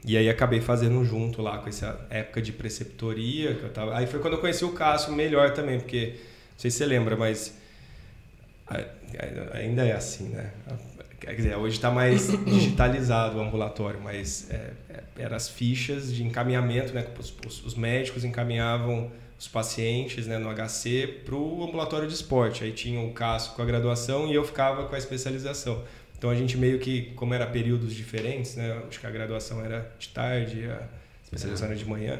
E aí acabei fazendo junto lá com essa época de preceptoria que eu tava. Aí foi quando eu conheci o Cássio melhor também, porque não sei se você lembra, mas ainda é assim, né? Quer dizer, hoje está mais digitalizado o ambulatório, mas é, é, eram as fichas de encaminhamento, né? Os, os, os médicos encaminhavam os pacientes né, no HC para o ambulatório de esporte. Aí tinha o Cássio com a graduação e eu ficava com a especialização. Então a gente meio que, como era períodos diferentes, né? Acho que a graduação era de tarde, a especialização era de manhã.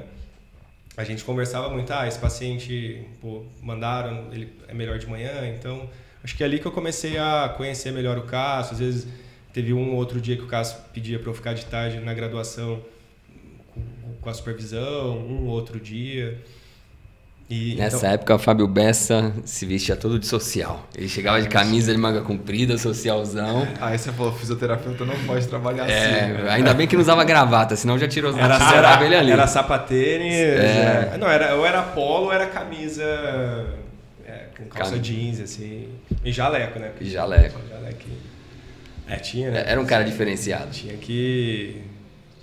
A gente conversava muito, ah, esse paciente, pô, mandaram, ele é melhor de manhã, então acho que é ali que eu comecei a conhecer melhor o Cássio. Às vezes teve um outro dia que o Cássio pedia para eu ficar de tarde na graduação com, com a supervisão, um outro dia. E, Nessa então... época, o Fábio Bessa se vestia todo de social. Ele chegava de camisa de manga comprida, socialzão. Aí você falou, fisioterapeuta não pode trabalhar é, assim. Né? Ainda bem que não usava gravata, senão já tirou era, era, ele ali. Era sapatênis, é. é. não, era, ou era polo ou era camisa é, com calça Cam... jeans, assim. E jaleco, né? E jaleco. jaleco. É, tinha, né? Era um cara diferenciado. Tinha que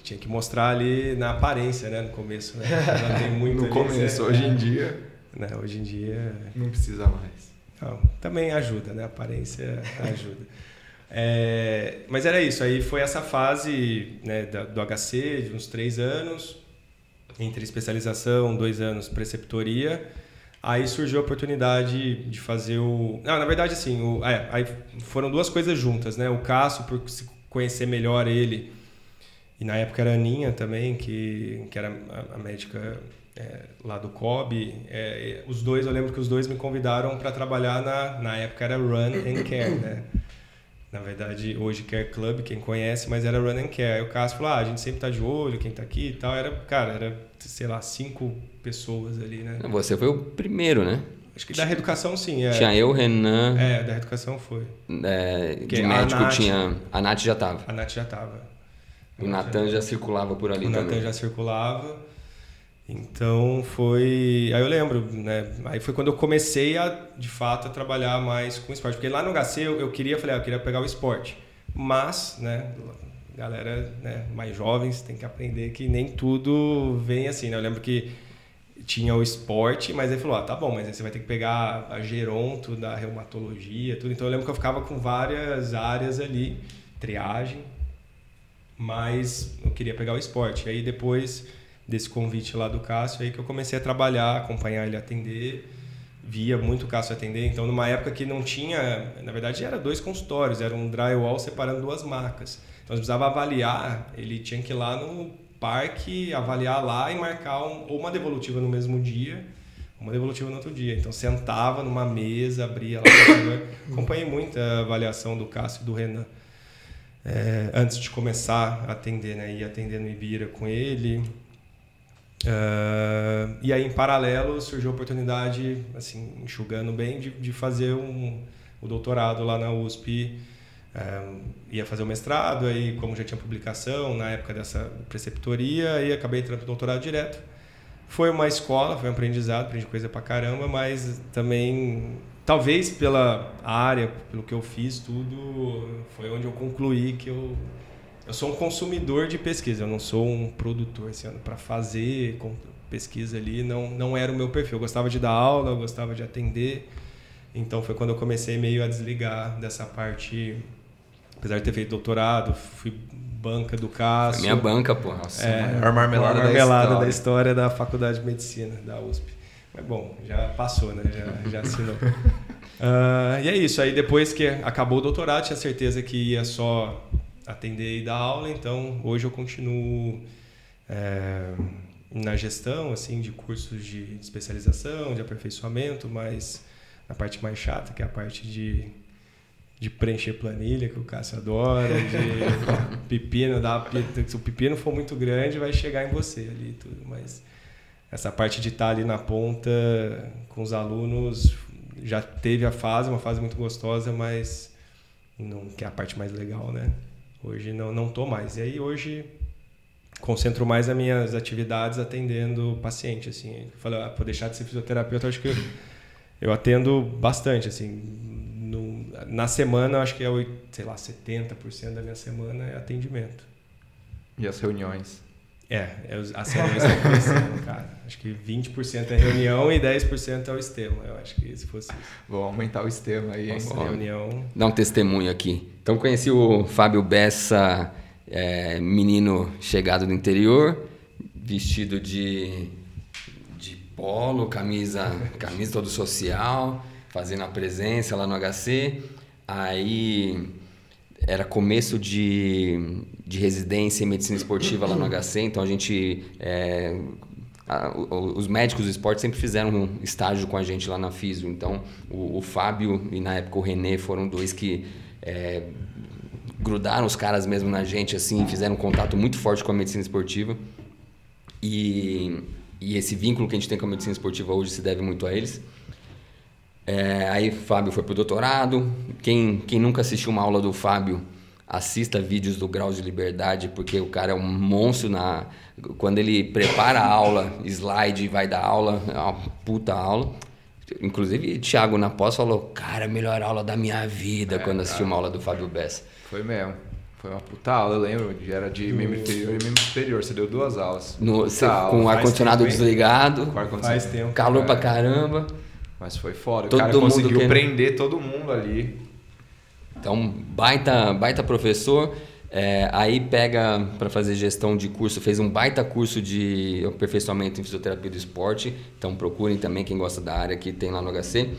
tinha que mostrar ali na aparência, né? No começo, né? Não tem muito no começo, hoje em dia. Né? Hoje em dia. Não precisa mais. Não, também ajuda, né? A aparência ajuda. É, mas era isso, aí foi essa fase né, do HC, de uns três anos, entre especialização, dois anos preceptoria. Aí surgiu a oportunidade de fazer o. Não, na verdade, assim, o... É, aí foram duas coisas juntas, né? O Cássio, por conhecer melhor ele, e na época era a Aninha também, que, que era a, médica é, lá do COB. É, os dois, eu lembro que os dois me convidaram para trabalhar na, na época era Run and Care, né? Na verdade, hoje Care Club, quem conhece, mas era Run and Care. Aí o Cássio falou, ah, a gente sempre tá de olho, quem tá aqui e tal. Era, cara, era, sei lá, cinco pessoas ali, né? Você foi o primeiro, né? Acho que da reeducação, sim. É. Tinha eu, Renan. É, da reeducação foi. É, de médico Nath, tinha. A Nath já tava. A Nath já tava. O Natan já circulava por ali o também. O Natan já circulava. Então foi. Aí eu lembro, né? Aí foi quando eu comecei a, de fato, a trabalhar mais com esporte. Porque lá no HC eu, eu queria, falei, ah, eu queria pegar o esporte. Mas, né, galera né, mais jovens tem que aprender que nem tudo vem assim, né? Eu lembro que tinha o esporte, mas ele falou, ah, tá bom, mas aí você vai ter que pegar a geronto da reumatologia, tudo. Então eu lembro que eu ficava com várias áreas ali, triagem, mas eu queria pegar o esporte. Aí depois desse convite lá do Cássio, aí que eu comecei a trabalhar, acompanhar ele atender, via muito o Cássio atender. Então, numa época que não tinha, na verdade, era dois consultórios, era um drywall separando duas macas. Então, nós precisava avaliar, ele tinha que ir lá no parque, avaliar lá e marcar um, ou uma devolutiva no mesmo dia, uma devolutiva no outro dia. Então, sentava numa mesa, abria lá Acompanhei muito a avaliação do Cássio e do Renan é, antes de começar a atender, né? Ia atender no Ibira com ele. Uh, e aí, em paralelo, surgiu a oportunidade, assim, enxugando bem, de, de fazer um, o doutorado lá na USP. Uh, ia fazer o mestrado, aí, como já tinha publicação na época dessa preceptoria, aí acabei entrando no doutorado direto. Foi uma escola, foi um aprendizado, aprendi coisa pra caramba, mas também talvez pela área, pelo que eu fiz, tudo foi onde eu concluí que eu eu sou um consumidor de pesquisa, eu não sou um produtor, assim, para fazer pesquisa ali não não era o meu perfil. Eu gostava de dar aula, eu gostava de atender. Então foi quando eu comecei meio a desligar dessa parte apesar de ter feito doutorado, fui banca do Cássio. minha banca, pô. Nossa, é, a marmelada, marmelada da, história. da história da Faculdade de Medicina da USP. Mas bom, já passou, né? Já, já assinou. uh, e é isso. Aí depois que acabou o doutorado, tinha certeza que ia só atender e dar aula. Então hoje eu continuo é, na gestão, assim, de cursos de especialização, de aperfeiçoamento, mas na parte mais chata, que é a parte de de preencher planilha, que o Cássio adora, de pepino, dá, se o pepino for muito grande, vai chegar em você ali tudo, mas essa parte de estar ali na ponta com os alunos já teve a fase, uma fase muito gostosa, mas não que é a parte mais legal, né? Hoje não não tô mais. E aí hoje concentro mais as minhas atividades atendendo paciente, assim. Falei, ah, deixar de ser fisioterapeuta, acho que eu, eu atendo bastante, assim. No, na semana, acho que é, sei lá, 70% da minha semana é atendimento. E as reuniões? É, é as reuniões estão crescendo, cara. Acho que 20% é reunião e 10% é o Estema. Eu acho que se fosse isso. Vou aumentar o sistema aí, hein? Nossa, reunião. Dar um testemunho aqui. Então conheci o Fábio Bessa, é, menino chegado do interior, vestido de, de polo, camisa, camisa todo social, fazendo a presença lá no HC. Aí era começo de, de residência em medicina esportiva lá no HC, então a gente. é, a- os médicos do esporte sempre fizeram um estágio com a gente lá na Físio. Então, o, o Fábio e na época o Renê foram dois que é, grudaram os caras mesmo na gente, assim, fizeram um contato muito forte com a medicina esportiva. E, e esse vínculo que a gente tem com a medicina esportiva hoje se deve muito a eles. É, aí Fábio foi pro doutorado. Quem, quem nunca assistiu uma aula do Fábio, assista vídeos do Grau de Liberdade, porque o cara é um monstro na. Quando ele prepara a aula, slide e vai dar aula, é uma puta aula. Inclusive, Thiago na pós falou, cara, melhor aula da minha vida quando assistiu uma aula do Fábio Bessa. Foi mesmo. Foi uma puta aula, eu lembro. Era de membro inferior e membro superior. Você deu duas aulas. No, cê- aula. com o ar-condicionado desligado, Com ar-condicionado. Faz tempo. calor É. pra caramba. Mas foi foda. Todo o cara mundo conseguiu querendo- prender todo mundo ali. Então, baita, baita professor. É, aí pega para fazer gestão de curso, fez um baita curso de aperfeiçoamento em fisioterapia do esporte. Então procurem também quem gosta da área que tem lá no HC.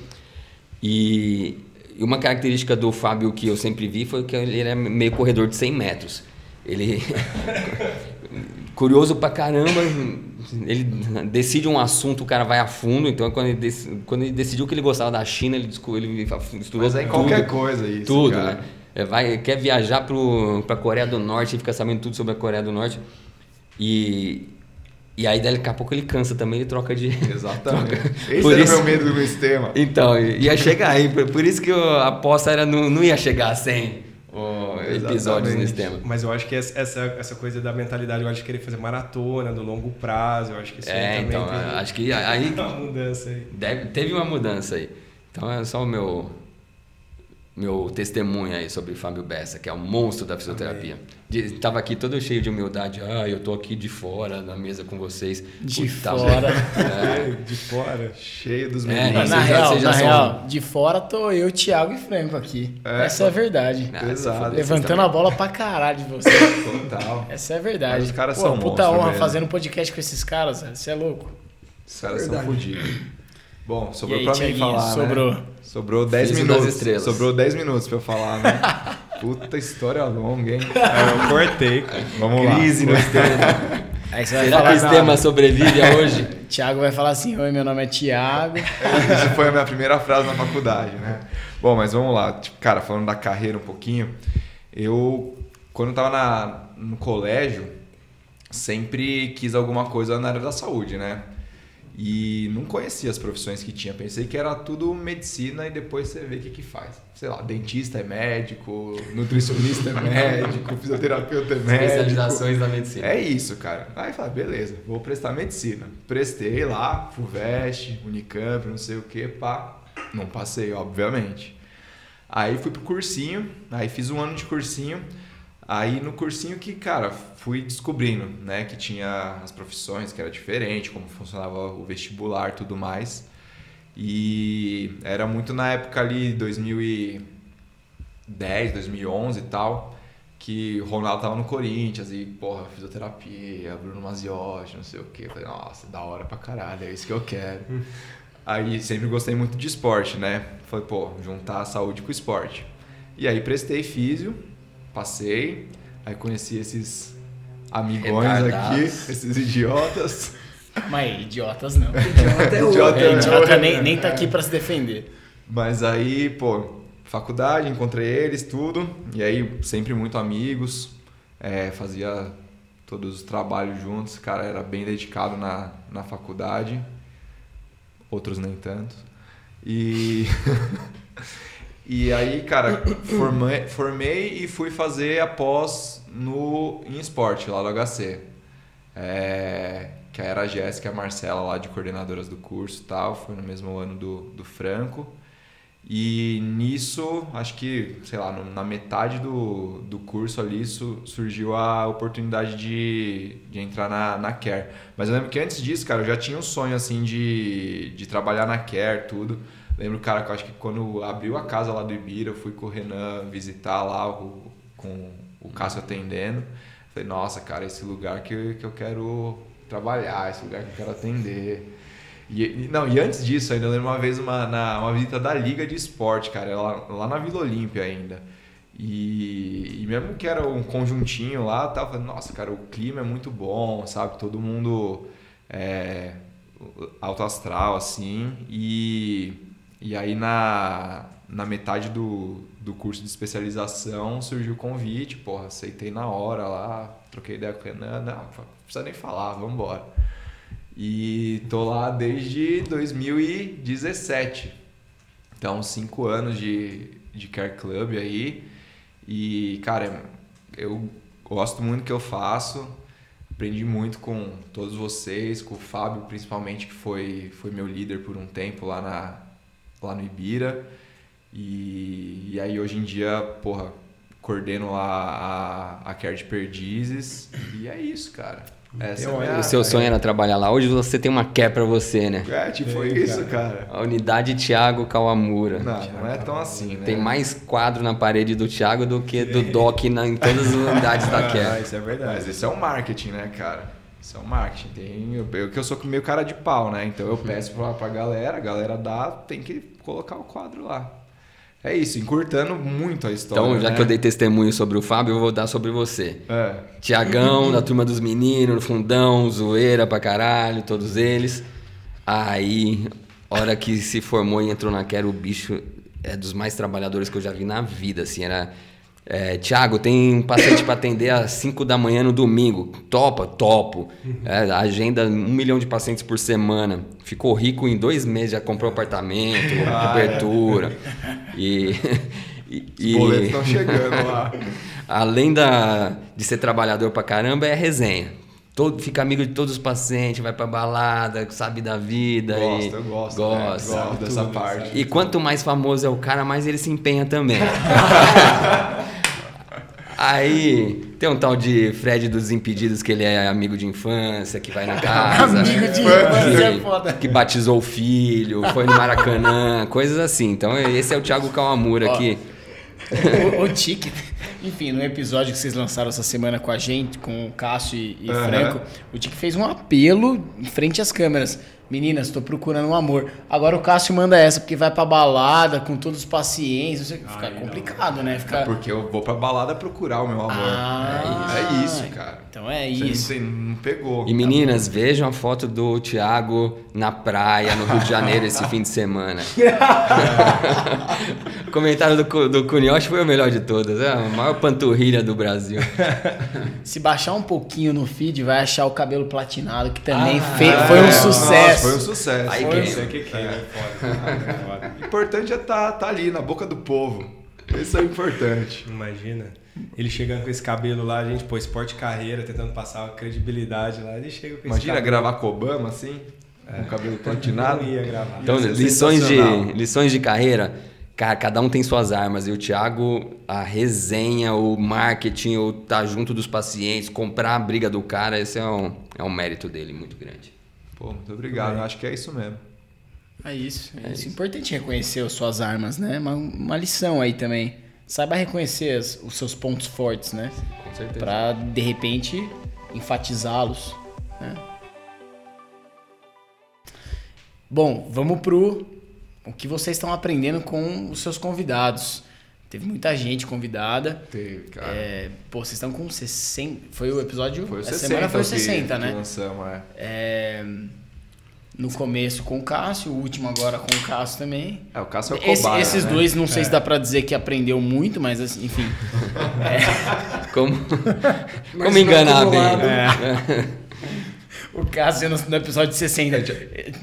E, uma característica do Fábio que eu sempre vi foi que ele era meio corredor de 100 metros. Ele curioso pra caramba, ele decide um assunto, o cara vai a fundo. Então quando ele, dec- quando ele decidiu que ele gostava da China, ele, ele estudou Mas é em tudo. qualquer coisa isso. Tudo, cara. né? É, vai, quer viajar pro, pra Coreia do Norte e fica sabendo tudo sobre a Coreia do Norte. E, e aí daqui a pouco ele cansa também, ele troca de. Exatamente. troca. Esse Por era o isso- meu medo do sistema. Então, ia chegar aí. Por, isso que a aposta era não, não ia chegar a 100 ó, episódios nesse tema. Mas eu acho que essa, essa, coisa da mentalidade, eu acho que querer fazer maratona, do longo prazo, eu acho que isso aí É, também então, tem acho que aí uma mudança aí. deve, teve uma mudança aí. Então é só o meu, meu testemunho aí sobre Fábio Bessa, que é o monstro da fisioterapia. De, tava aqui todo cheio de humildade. Ah, eu tô aqui de fora na mesa com vocês. De Puta, fora. É, De fora. Cheio dos É, meninos. Vocês na real, na são- real, de fora tô eu, Thiago e Franco aqui. É, Essa é a verdade. Ah, Pesado. Levantando a bola pra caralho de vocês. Total. Essa é a verdade. Mas os caras Pô, são puta monstro honra mesmo. fazendo podcast com esses caras. Você é louco. Os caras são fodidos. Bom, sobrou aí, pra mim falar, sobrou. né? Sobrou 10 Filho das minutos. estrelas. Sobrou 10 minutos pra eu falar, né? Puta história longa, hein? É, eu cortei, cara. Vamos lá. Crise no extremo. Aí você vai Será que o sistema sobrevive hoje? Thiago vai falar assim, oi, meu nome é Thiago. Isso foi a minha primeira frase na faculdade, né? Bom, mas vamos lá. Tipo, cara, falando da carreira um pouquinho, eu, quando eu tava na, no colégio, sempre quis alguma coisa na área da saúde, né? E não conhecia as profissões que tinha. Pensei que era tudo medicina e depois você vê o que, que faz. Sei lá, dentista é médico, nutricionista é médico, fisioterapeuta é médico. Especializações da medicina. É isso, cara. Aí falei, beleza, vou prestar medicina. Prestei lá, FUVEST, Unicamp, não sei o que, pá. Não passei, obviamente. Aí fui pro cursinho, aí fiz um ano de cursinho. Aí no cursinho que, cara, fui descobrindo, né, que tinha as profissões, que era diferente, como funcionava o vestibular, tudo mais. E era muito na época ali 2010, 2011 e tal, que o Ronaldo tava no Corinthians e, porra, fisioterapia, Bruno Maziotti, não sei o quê. Eu falei, nossa, da hora pra caralho, é isso que eu quero. Aí sempre gostei muito de esporte, né? Falei, pô, juntar a saúde com o esporte. E aí prestei físio, passei, aí conheci esses amigões aqui, Retardados. esses idiotas. Mas idiotas não. Idiota é o Idiota É, não. idiota nem, nem tá aqui pra se defender. Mas aí, pô, faculdade, encontrei eles, tudo. E aí, sempre muito amigos. é, fazia todos os trabalhos juntos. Cara, era bem dedicado na, na faculdade. Outros nem tanto. E. e aí, cara, formei, formei e fui fazer a pós no, em esporte, lá do HC. É, que era a Jéssica e a Marcela lá de coordenadoras do curso e tal. Foi no mesmo ano do, do Franco. E nisso, acho que, sei lá, no- na metade do, do curso ali su- surgiu a oportunidade de, de entrar na, na Care. Mas eu lembro que antes disso, cara, eu já tinha um sonho assim de, de trabalhar na Care, tudo. Lembro, cara, que eu acho que quando abriu a casa lá do Ibira, eu fui com o Renan visitar lá, o- com o Cássio atendendo. Falei, nossa, cara, esse lugar que, que eu quero trabalhar, esse lugar que eu quero atender. E, não, e antes disso, ainda lembro uma vez uma, na, uma visita da Liga de Esporte, cara, lá, lá na Vila Olímpia ainda. E, e mesmo que era um conjuntinho lá, tava falando, nossa, cara, o clima é muito bom, sabe? Todo mundo é, alto astral, assim. E, e aí na, na metade do, do curso de especialização surgiu o convite, porra, aceitei na hora lá, troquei ideia com o Renan, não, não precisa nem falar, vamos embora. E tô lá desde 2017. Então, cinco anos de, de Care Club aí. E, cara, eu gosto muito do que eu faço. Aprendi muito com todos vocês, com o Fábio, principalmente, que foi, foi meu líder por um tempo lá, na, lá no Ibira. E, e aí, hoje em dia, porra, coordeno lá a, a Care de Perdizes. E é isso, cara. Essa é a O seu sonho era trabalhar lá. Hoje você tem uma care pra você, né? É, tipo, foi Tem, isso, cara. A unidade Thiago Kawamura. Não, não é tão assim, né? Tem mais quadro na parede do Thiago do que do Doc na, em todas as unidades da Ah, Care. isso é verdade. Mas esse é o marketing, né, cara? Isso é o marketing. Tem, eu, eu que eu sou meio cara de pau, né? Então eu peço pra, pra galera, a galera dá, tem que colocar o quadro lá. É isso, encurtando muito a história. Então, já né? que eu dei testemunho sobre o Fábio, eu vou dar sobre você. É. Tiagão, da turma dos meninos, fundão, zoeira pra caralho, todos eles. Aí, hora que se formou e entrou na Quero, o bicho é dos mais trabalhadores que eu já vi na vida, assim, era... É, Tiago, tem um paciente pra atender às 5 da manhã no domingo. Topa? Topo. É, agenda um milhão de pacientes por semana. Ficou rico em dois meses, já comprou apartamento, cobertura. E... e- Os boletos estão chegando lá. Além da, de ser trabalhador pra caramba, é resenha. Todo, fica amigo de todos os pacientes, vai pra balada, sabe da vida. Gosto, e eu gosto. Gosta. Né? Gosto dessa parte. E quanto mais famoso é o cara, mais ele se empenha também. Aí tem um tal de Fred dos Impedidos, que ele é amigo de infância, que vai na casa. Amigo de infância é que, foda. que batizou o filho, foi no Maracanã, coisas assim. Então esse é o Thiago Kawamura Ó, que. o, o Tique, enfim, no episódio que vocês lançaram essa semana com a gente, com o Cássio e, e Aham. Franco, o Tique fez um apelo em frente às câmeras. Meninas, tô procurando um amor. Agora o Cássio manda essa, porque vai pra balada com todos os pacientes. não sei- Fica complicado, né? Fica... Porque eu vou pra balada procurar o meu amor. Ah, é isso, cara. Então é Você isso. Não, não pegou. E meninas, vejam a foto do Thiago na praia, no Rio de Janeiro, esse fim de semana. o comentário do, do Cunhoche foi o melhor de todas. É a maior panturrilha do Brasil. Se baixar um pouquinho no feed, vai achar o cabelo platinado, que também Ah, fe- foi um É, nossa, sucesso. foi um sucesso. Aí Foi quem- é que queima, é foda. é foda. O importante é estar tá, ali, na boca do povo. Isso é importante. Imagina. Ele chegando com esse cabelo lá, a gente, pô, esporte e carreira, tentando passar uma credibilidade lá. Ele chega com esse Imagina cabelo. gravar com Obama assim, com o cabelo platinado. Não ia gravar. Então, ser lições de, lições de carreira. Cara, cada um tem suas armas. E o Thiago, a resenha, o marketing, o tá junto dos pacientes, comprar a briga do cara, esse é um, é um mérito dele muito grande. Pô, muito obrigado. Acho que é isso mesmo. É isso. É, isso. Importante reconhecer as suas armas, né? Uma, uma lição aí também. Saiba reconhecer as- os seus pontos fortes, né? Com certeza. Pra, de repente, enfatizá-los. né? Bom, vamos pro o que vocês estão aprendendo com os seus convidados. Teve muita gente convidada. Teve, cara. É, pô, vocês estão com 60. Foi o episódio. Foi o essa 60. semana foi o que- 60, que né? lançamos, é. É, no começo com o Cássio, o último agora com o Cássio também. É, o Cássio é o Esse- esses né? dois, não sei se dá pra dizer que aprendeu muito, mas assim, enfim. Como, Mas como enganar bem. acumulado- O Cássio no, no episódio 60,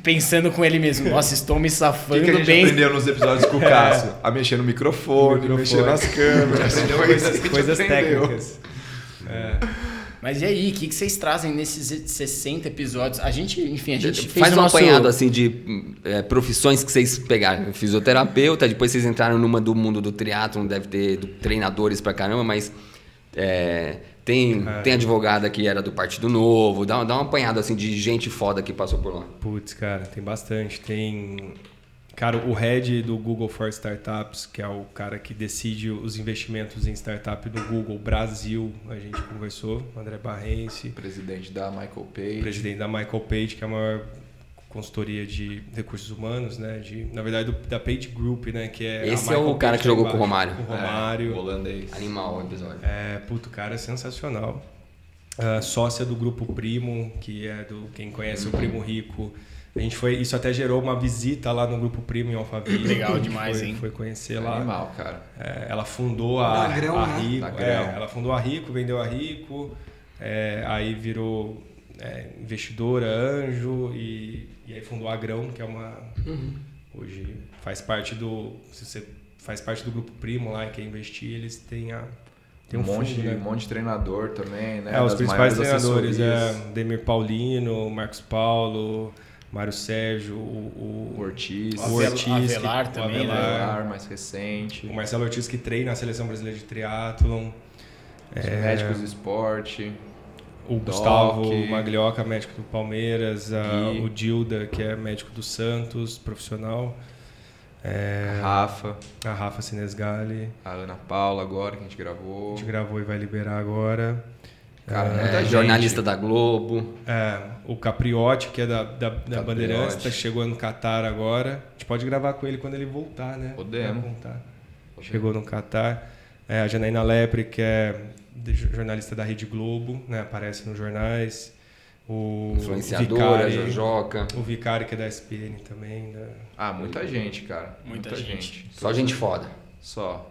pensando com ele mesmo, nossa, estou me O safando que, que a gente bem. aprendeu nos episódios com o Cássio? A mexer no microfone, microfone. mexer nas câmeras. Coisas, gente coisas técnicas. É. Mas e aí, o que, que vocês trazem nesses 60 episódios? A gente, enfim, a gente fez Faz um nosso... apanhado assim de é, profissões que vocês pegaram. Fisioterapeuta, depois vocês entraram numa do mundo do triatlon, deve ter do- treinadores pra caramba, mas é, tem, É. tem advogada que era do Partido Novo, dá, dá um apanhado assim de gente foda que passou por lá. Putz, cara, tem bastante. Tem. Cara, o head do Google for Startups, que é o cara que decide os investimentos em startup do Google Brasil, a gente conversou, André Barrense, Presidente da Michael Page. presidente da Michael Page, que é a maior consultoria de recursos humanos, né? De, na verdade, do- da Page Group, né? Que é a Esse é o cara Page que jogou com o. Romário. O Romário. É, holandês. Animal o episódio. É, puto, cara, é sensacional. Ah, sócia do grupo Primo, que é do quem conhece o Primo Rico. A gente foi, isso até gerou uma visita lá no grupo Primo em Alphaville. Legal A gente demais, foi, hein? Foi conhecer lá. Animal, cara. É, ela fundou a, Grão, a né? Rico. Da é, ela fundou a Rico, vendeu a Rico, é, aí virou é, investidora, anjo, e, e aí fundou a Grão, que é uma. Hoje faz parte do. Se você faz parte do grupo Primo lá e quer investir, eles têm a. Tem um, um, monte, fundo, de, né? um monte de treinador também, né? É, os Das principais treinadores assessorias. é Demir Paulino, Marcos Paulo, Mário Sérgio, o, O Ortiz, O o Ortiz, que- Avelar o também, né? Avelar, Avelar, mais recente. o Marcelo Ortiz que treina a seleção brasileira de triatlon, Os É. médicos do esporte. O Doc. Gustavo Maglioca, médico do Palmeiras, a- o Dilda, que é médico do Santos, profissional, é, A Rafa, a Rafa Sinesgali, a Ana Paula agora, que a gente a gravou. gente gravou e vai liberar agora. Cara, É, É, jornalista da Globo. É, o Capriotti, que é da, da, da Bandeirantes, tá, chegou no Catar agora. A gente pode gravar com ele quando ele voltar, né? Podemos. Vai contar. Chegou no Catar. É, a Janaína Lepre, que é jornalista da Rede Globo, né? Aparece nos jornais. O Influenciadora, Vicari, Jojoca. o Vicari, que é da SPN também, né? Ah, muita gente, cara. Muita gente. Só gente foda. Só.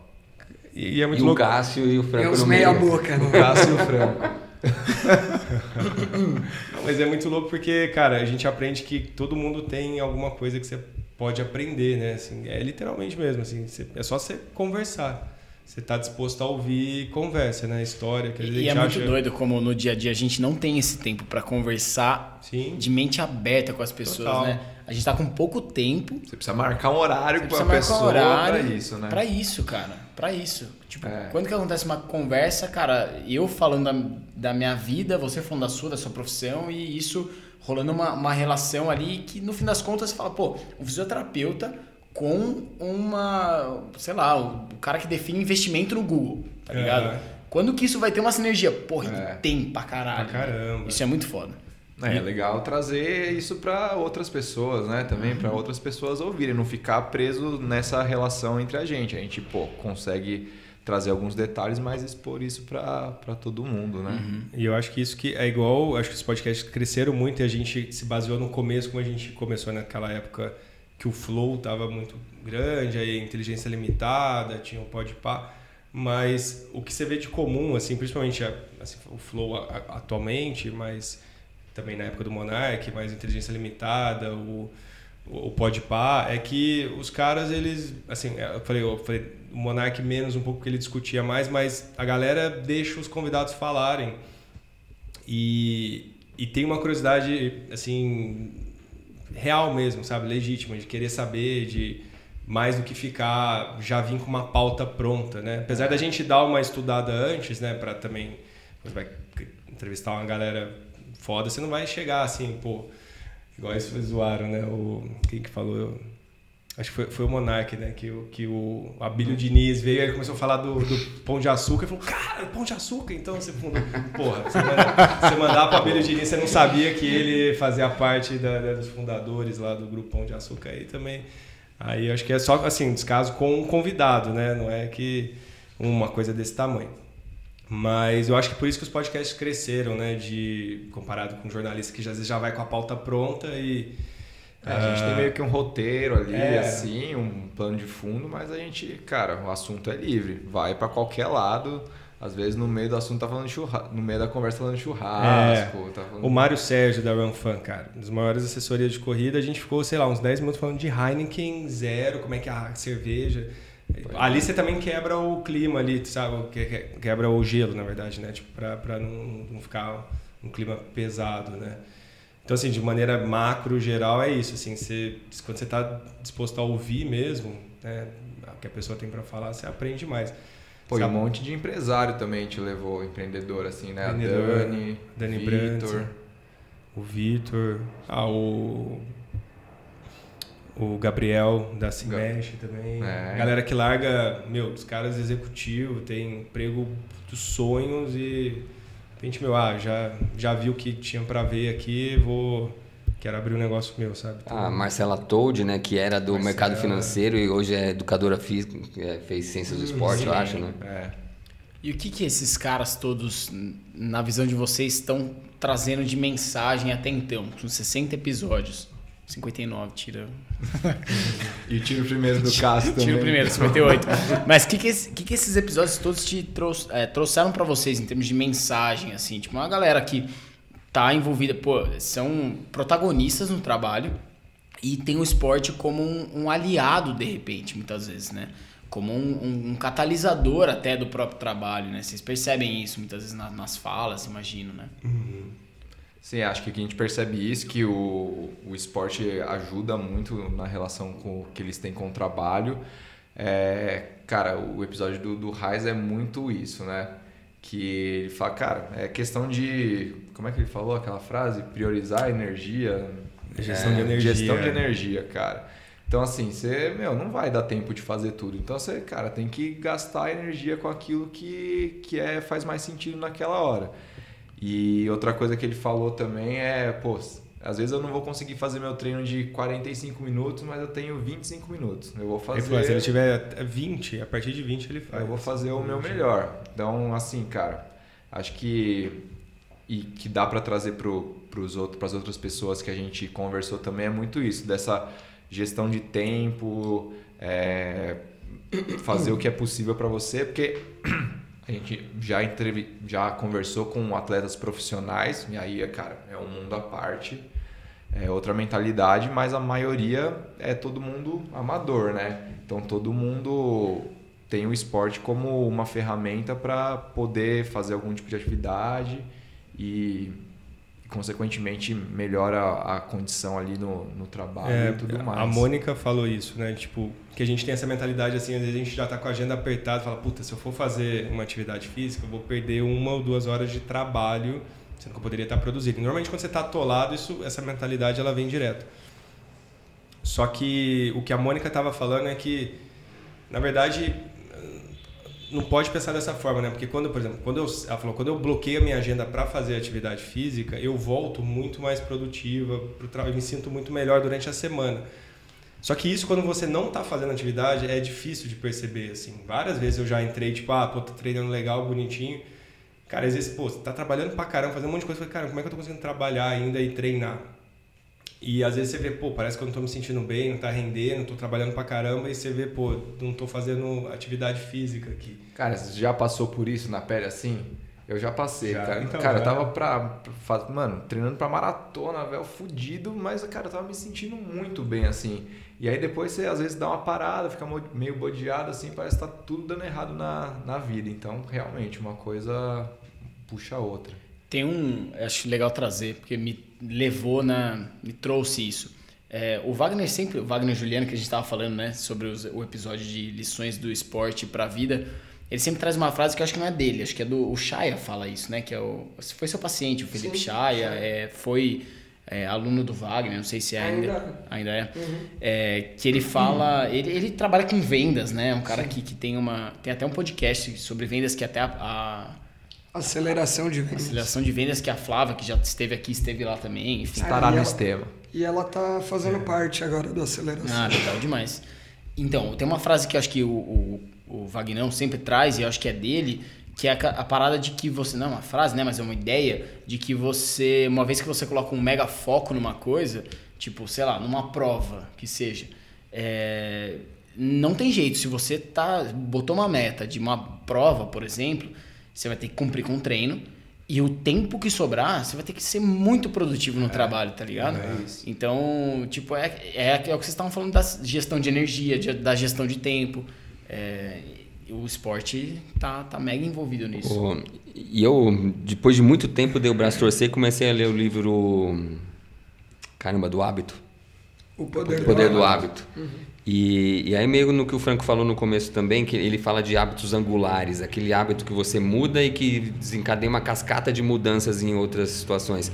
E, e é muito E o louco. Cássio e o Franco uns no meia boca, O né? Cássio e o Franco. Não, mas é muito louco porque, cara, a gente aprende que todo mundo tem alguma coisa que você pode aprender, né? Assim, é literalmente mesmo, assim, é só você conversar. Você tá disposto a ouvir conversa, né? História, que às vezes E a é muito acha... doido como no dia a dia a gente não tem esse tempo pra conversar Sim. de mente aberta com as pessoas, Total. né? A gente tá com pouco tempo Você precisa marcar um horário com a precisa marcar um pessoa horário pra isso, né? Pra isso, cara. Pra isso. Tipo, É. quando que acontece uma conversa, cara, eu falando da, da minha vida, você falando da sua, da sua profissão, e isso rolando uma, uma relação ali que no fim das contas você fala, pô, um fisioterapeuta com uma, sei lá, o, cara que define investimento no Google, tá É. ligado? Quando que isso vai ter uma sinergia? Porra, ele É. tem pra caralho. Pra caramba. Isso é muito foda. É, é legal trazer isso para outras pessoas, né? Também Uhum. para outras pessoas ouvirem, não ficar preso nessa relação entre a gente. A gente, pô, consegue trazer alguns detalhes, mas expor isso para todo mundo, né? E eu acho que isso que é igual, acho que os podcasts cresceram muito e a gente se baseou no começo, como a gente começou naquela época que o flow estava muito grande, aí inteligência limitada, tinha o podpar, mas o que você vê de comum, assim, principalmente a- assim, o flow atualmente, mas também na época do Monark, mais inteligência limitada, o o podpar é que os caras eles assim eu falei, eu falei o Monark menos um pouco porque ele discutia mais mas a galera deixa os convidados falarem. E, e tem uma curiosidade assim real mesmo sabe legítima de querer saber de mais do que ficar já vir com uma pauta pronta né apesar da gente dar uma estudada antes né para também você vai entrevistar uma galera foda você não vai chegar assim pô Igual eles zoaram, né? O, quem que falou? Eu- acho que foi, foi o Monark, né? Que, o- que o Abílio Diniz veio e começou a falar do, do Pão de Açúcar e falou, cara, Pão de Açúcar? Então você fundou. Porra, você mandar, você mandar pro Abílio Diniz, você não sabia que ele fazia parte da- dos fundadores lá do grupo Pão de Açúcar aí também. Aí acho que é só assim, descaso com um convidado, né? Não é que uma coisa desse tamanho. Mas eu acho que por isso que os podcasts cresceram, né? De, comparado com jornalista que às vezes já vai com a pauta pronta e. É, a gente tem meio que um roteiro ali, É. assim, um plano de fundo, mas a gente, cara, o assunto é livre. Vai para qualquer lado. Às vezes no meio do assunto tá falando churrasco, no meio da conversa tá falando churrasco. Tá falando... O Mário Sérgio da Run Fun, cara, das maiores assessorias de corrida, a gente ficou, sei lá, uns 10 minutos falando de Heineken zero, como é que é a cerveja. Ali você também quebra o clima ali, sabe? Que- que- Quebra o gelo, na verdade, né? Tipo, pra, pra não, não ficar um clima pesado, né? Então, assim, de maneira macro, geral, é isso. Assim, você, quando você está disposto a ouvir mesmo, né? O que a pessoa tem para falar, você aprende mais. Pô, e um monte de empresário também te levou, empreendedor, assim, né? A Empreendedor, Dani, Dani Vitor. O Vitor, ah, o, o Gabriel da Cimesh também. É. Galera que larga, meu, os caras executivos, tem emprego dos sonhos e de repente, meu, ah, já, já vi o que tinha pra ver aqui, vou. Quero abrir um negócio meu, sabe? Então, A Marcela Told, né, que era do Marcela. mercado financeiro e hoje é educadora física, é, fez ciências do esporte, eu acho, né? É. E o que, que esses caras todos, na visão de vocês, estão trazendo de mensagem até então? Com 60 episódios. 59, tira. E tira o primeiro do Cássio também. Tira o primeiro, 58. Mas o que, que, que, que esses episódios todos te trous- é, trouxeram pra vocês em termos de mensagem, assim? Tipo, uma galera que tá envolvida, pô, são protagonistas no trabalho e tem o esporte como um, um aliado, de repente, muitas vezes, né? Como um, um- um catalisador até do próprio trabalho, né? Vocês percebem isso muitas vezes na- nas falas, imagino, né? Sim, acho que a gente percebe isso, que o, o esporte ajuda muito na relação com que eles têm com o trabalho. É, cara, o episódio do, do Raiz é muito isso, né? Que ele fala, cara, é questão de. Como é que ele falou aquela frase? Priorizar a energia. Gestão É, de energia. Gestão de energia, cara. Então, assim, você, meu, não vai dar tempo de fazer tudo. Então, você, cara, tem que gastar energia com aquilo que, que é, faz mais sentido naquela hora. E outra coisa que ele falou também é, pô, às vezes eu não vou conseguir fazer meu treino de 45 minutos, mas eu tenho 25 minutos. Eu vou ele fazer. falou, se ele tiver 20, a partir de 20 ele faz. Eu vou fazer o meu melhor. Então, assim, cara, acho que e que dá para trazer pro, pros outros, para as outras pessoas que a gente conversou também é muito isso, dessa gestão de tempo, é, fazer o que é possível para você, porque a gente já entrevi, já conversou com atletas profissionais e aí, cara, é um mundo à parte. É outra mentalidade, mas a maioria é todo mundo amador, né? Então todo mundo tem o esporte como uma ferramenta para poder fazer algum tipo de atividade e, consequentemente, melhora a condição ali no, no trabalho É, e tudo mais. A Mônica falou isso, né? Tipo, que a gente tem essa mentalidade assim, às vezes a gente já tá com a agenda apertada, fala, puta, se eu for fazer uma atividade física, eu vou perder uma ou duas horas de trabalho, sendo que eu poderia estar produzindo. Normalmente quando você tá atolado, isso, essa mentalidade ela vem direto. Só que o que a Mônica tava falando é que, na verdade, não pode pensar dessa forma, né? Porque quando, por exemplo, quando eu, ela falou, quando eu bloqueio a minha agenda para fazer atividade física, eu volto muito mais produtiva, pro tra... eu me sinto muito melhor durante a semana. Só que isso, quando você não tá fazendo atividade, é difícil de perceber, assim. Várias vezes eu já entrei, tipo, ah, tô treinando legal, bonitinho. Cara, às vezes, pô, você tá trabalhando pra caramba, fazendo um monte de coisa. Eu falei, cara, como é que eu tô conseguindo trabalhar ainda e treinar? E às vezes você vê, pô, parece que eu não tô me sentindo bem, não tá rendendo, tô trabalhando pra caramba, e você vê, pô, não tô fazendo atividade física aqui. Cara, você já passou por isso na pele assim? Eu já passei, Já, cara. então, cara, eu tava pra, pra Mano, treinando pra maratona, velho, fudido, mas, cara, eu tava me sentindo muito bem, assim. E aí depois você às vezes dá uma parada, fica meio bodeado, assim, parece que tá tudo dando errado na, na vida. Então, realmente, uma coisa puxa a outra. Tem um, acho legal trazer, porque me levou na. me trouxe isso. É, o Wagner sempre, o Wagner Juliano, que a gente estava falando, né, sobre os- o episódio de lições do esporte para a vida, ele sempre traz uma frase que eu acho que não é dele, acho que é do o Chaya fala isso, né, que é o foi seu paciente, o Felipe Sim, Chaya, é, foi é, aluno do Wagner, não sei se é ainda, Ainda. ainda é, Uhum. é, que ele fala, ele, ele trabalha com vendas, né, um cara que, que tem uma, tem até um podcast sobre vendas que até a- a Aceleração de vendas. Aceleração de vendas que a Flávia, que já esteve aqui, esteve lá também, enfim. Ah, Estará e no sistema. E ela tá fazendo parte agora do aceleração. Ah, legal demais. Então, tem uma frase que eu acho que o, o, o Vagnão sempre traz, e eu acho que é dele, que é a, a parada de que você. Não é uma frase, né? Mas é uma ideia de que você, uma vez que você coloca um mega foco numa coisa, tipo, sei lá, numa prova que seja, é, não tem jeito. Se você tá, botou uma meta de uma prova, por exemplo, você vai ter que cumprir com o treino. E o tempo que sobrar, você vai ter que ser muito produtivo no trabalho, tá ligado? é isso. Então, tipo, é, é, é o que vocês estavam falando da gestão de energia, de- da gestão de tempo. É, o esporte tá, tá mega envolvido nisso. O- e eu, depois de muito tempo, dei o braço torcer e comecei a ler o livro. Caramba, do hábito. O poder, O poder do do hábito. E, e aí, meio no que o Franco falou no começo também, que ele fala de hábitos angulares, aquele hábito que você muda e que desencadeia uma cascata de mudanças em outras situações.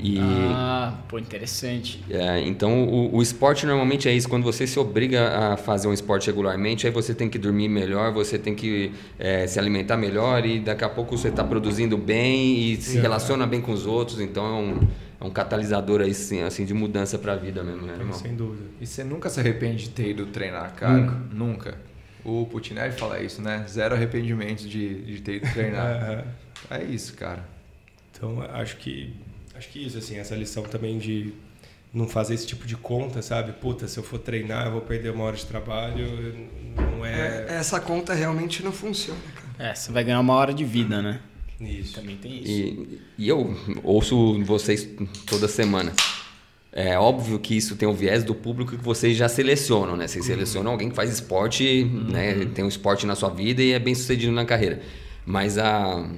E. Ah, pô, interessante. É, então, o, o esporte normalmente é isso. Quando você se obriga a fazer um esporte regularmente, aí você tem que dormir melhor, você tem que é, se alimentar melhor e daqui a pouco você está produzindo bem e se relaciona bem com os outros. Então, é um, é um catalisador aí, sim, assim, de mudança para a vida mesmo, né, irmão? Sem dúvida. E você nunca se arrepende de ter ido treinar, cara? Nunca. O Putinelli fala isso, né? Zero arrependimentos de, de ter ido treinar. É, é isso, cara. Então, acho que acho que isso assim, essa lição também de não fazer esse tipo de conta, sabe? Puta, se eu for treinar, eu vou perder uma hora de trabalho, não É, é, essa conta realmente não funciona, cara. É, você vai ganhar uma hora de vida, né? Isso. Também tem isso. E, e eu ouço vocês toda semana. É óbvio que isso tem o viés do público que vocês já selecionam, né? Vocês selecionam alguém que faz esporte, né? Tem um esporte na sua vida e é bem sucedido na carreira. Mas a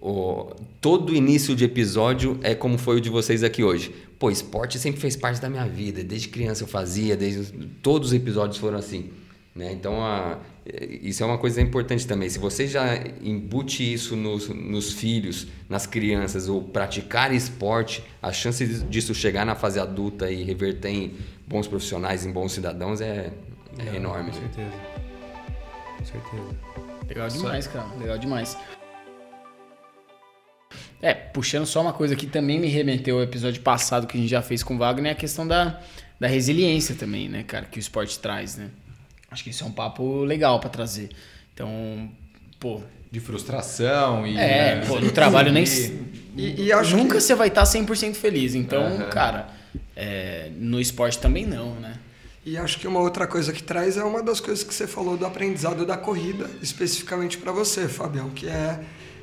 o- todo início de episódio é como foi o de vocês aqui hoje. Pô, esporte sempre fez parte da minha vida. Desde criança eu fazia, desde todos os episódios foram assim. Né? Então, a, isso é uma coisa importante também. Se você já embute isso nos, nos filhos, nas crianças, ou praticar esporte, a chance disso chegar na fase adulta e reverter em bons profissionais, em bons cidadãos é, é enorme. Com né? certeza. Com certeza. Legal demais, cara. Legal demais. É, puxando só uma coisa que também me remeteu ao episódio passado que a gente já fez com o Wagner, é a questão da, da resiliência também, né, cara, que o esporte traz, né? Acho que isso é um papo legal pra trazer. Então, pô, De frustração e. é, né, pô, no trabalho nem. E, e acho Nunca que... você vai estar 100% feliz. Então, Aham. cara, é, no esporte também não, né? E acho que uma outra coisa que traz é uma das coisas que você falou do aprendizado da corrida, especificamente para você, Fabião, que é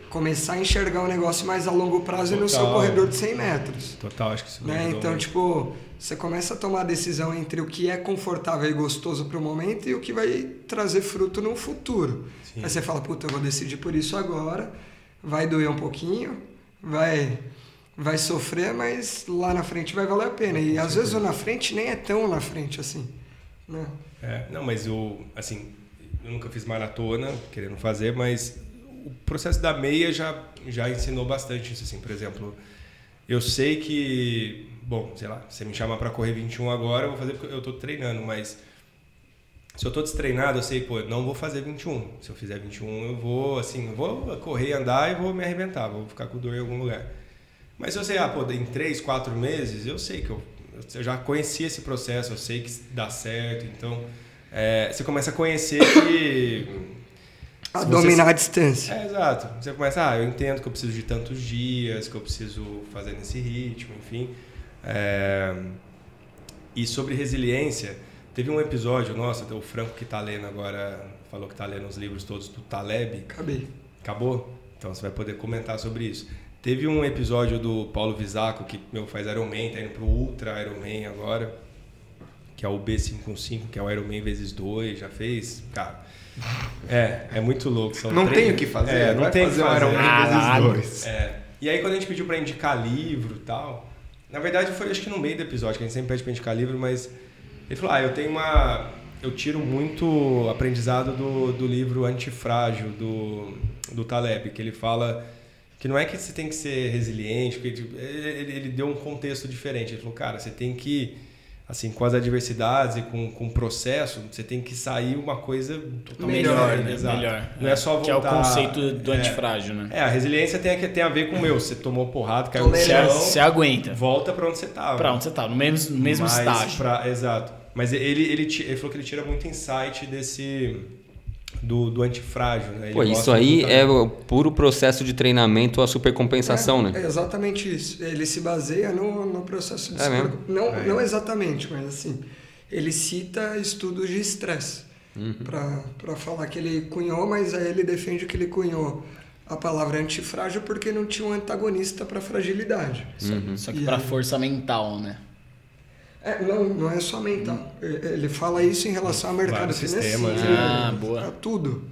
começar a enxergar o negócio mais a longo prazo e no seu Total. corredor de 100 metros. Total, acho que isso Né? Então, muito. tipo, você começa a tomar a decisão entre o que é confortável e gostoso para o momento e o que vai trazer fruto no futuro. Sim. Aí você fala, puta, eu vou decidir por isso agora, vai doer um pouquinho, vai vai sofrer, mas lá na frente vai valer a pena. E às vezes o na frente nem é tão na frente assim. Né? É, não, mas eu, assim, eu nunca fiz maratona, querendo fazer, mas o processo da meia já, já ensinou bastante isso, assim, por exemplo, eu sei que, bom, sei lá, você me chama para correr 21 agora, eu vou fazer porque eu tô treinando, mas se eu tô destreinado, eu sei, pô, não vou fazer 21. Se eu fizer 21, eu vou, assim, eu vou correr, andar e vou me arrebentar, vou ficar com dor em algum lugar. Mas se eu sei, ah, pô, em 3, 4 meses, eu sei que eu, eu já conheci esse processo, eu sei que dá certo, então é, você começa a conhecer que. A se você- dominar a distância. É, exato. Você começa, ah, eu entendo que eu preciso de tantos dias, que eu preciso fazer nesse ritmo, enfim. É, E sobre resiliência, teve um episódio, nossa, o Franco que tá lendo agora, falou que tá lendo os livros todos do Taleb. Acabei. Acabou? Então você vai poder comentar sobre isso. Teve um episódio do Paulo Visaco, que meu, faz Ironman, tá indo pro Ultra Ironman agora, que é o B515, que é o Ironman vezes 2, já fez? Cara, é, é muito louco. São Não três- tem o que fazer, É, não vai tem o que fazer um Caralho. vezes dois. É. E aí quando a gente pediu pra indicar livro e tal, na verdade foi acho que no meio do episódio, que a gente sempre pede pra indicar livro, mas ele falou, ah, eu tenho uma... Eu tiro muito aprendizado do, do livro Antifrágil, do, do Taleb, que ele fala que não é que você tem que ser resiliente, porque tipo, ele, ele- ele deu um contexto diferente. Ele falou, cara, você tem que, assim, com as adversidades e com, com o processo, você tem que sair uma coisa totalmente Melhor, diferente, né? exato. Melhor. Não é só Que é o voltar- conceito do é. antifrágil, né? É, a resiliência tem, a- tem a ver com o meu. Você tomou porrada, caiu no chão, você aguenta. volta pra onde você tava. Pra onde você tá? No mesmo, no mesmo Mas estágio. pra- exato. Mas ele, ele, ti- ele falou que ele tira muito insight desse... Do, do antifrágil, né? Ele Pô, isso aí é o puro processo de treinamento, a supercompensação, é, né? É exatamente isso. Ele se baseia no, no processo de É mesmo? super- não, não exatamente, mas assim, ele cita estudos de estresse Uhum. para falar que ele cunhou, mas aí ele defende que ele cunhou a palavra antifrágil porque não tinha um antagonista para fragilidade. Só, só que pra aí? força mental, né? É, não, não é só mental. Ele fala isso em relação ao mercado Vários financeiro, sistemas, né? Ah, boa. a tudo.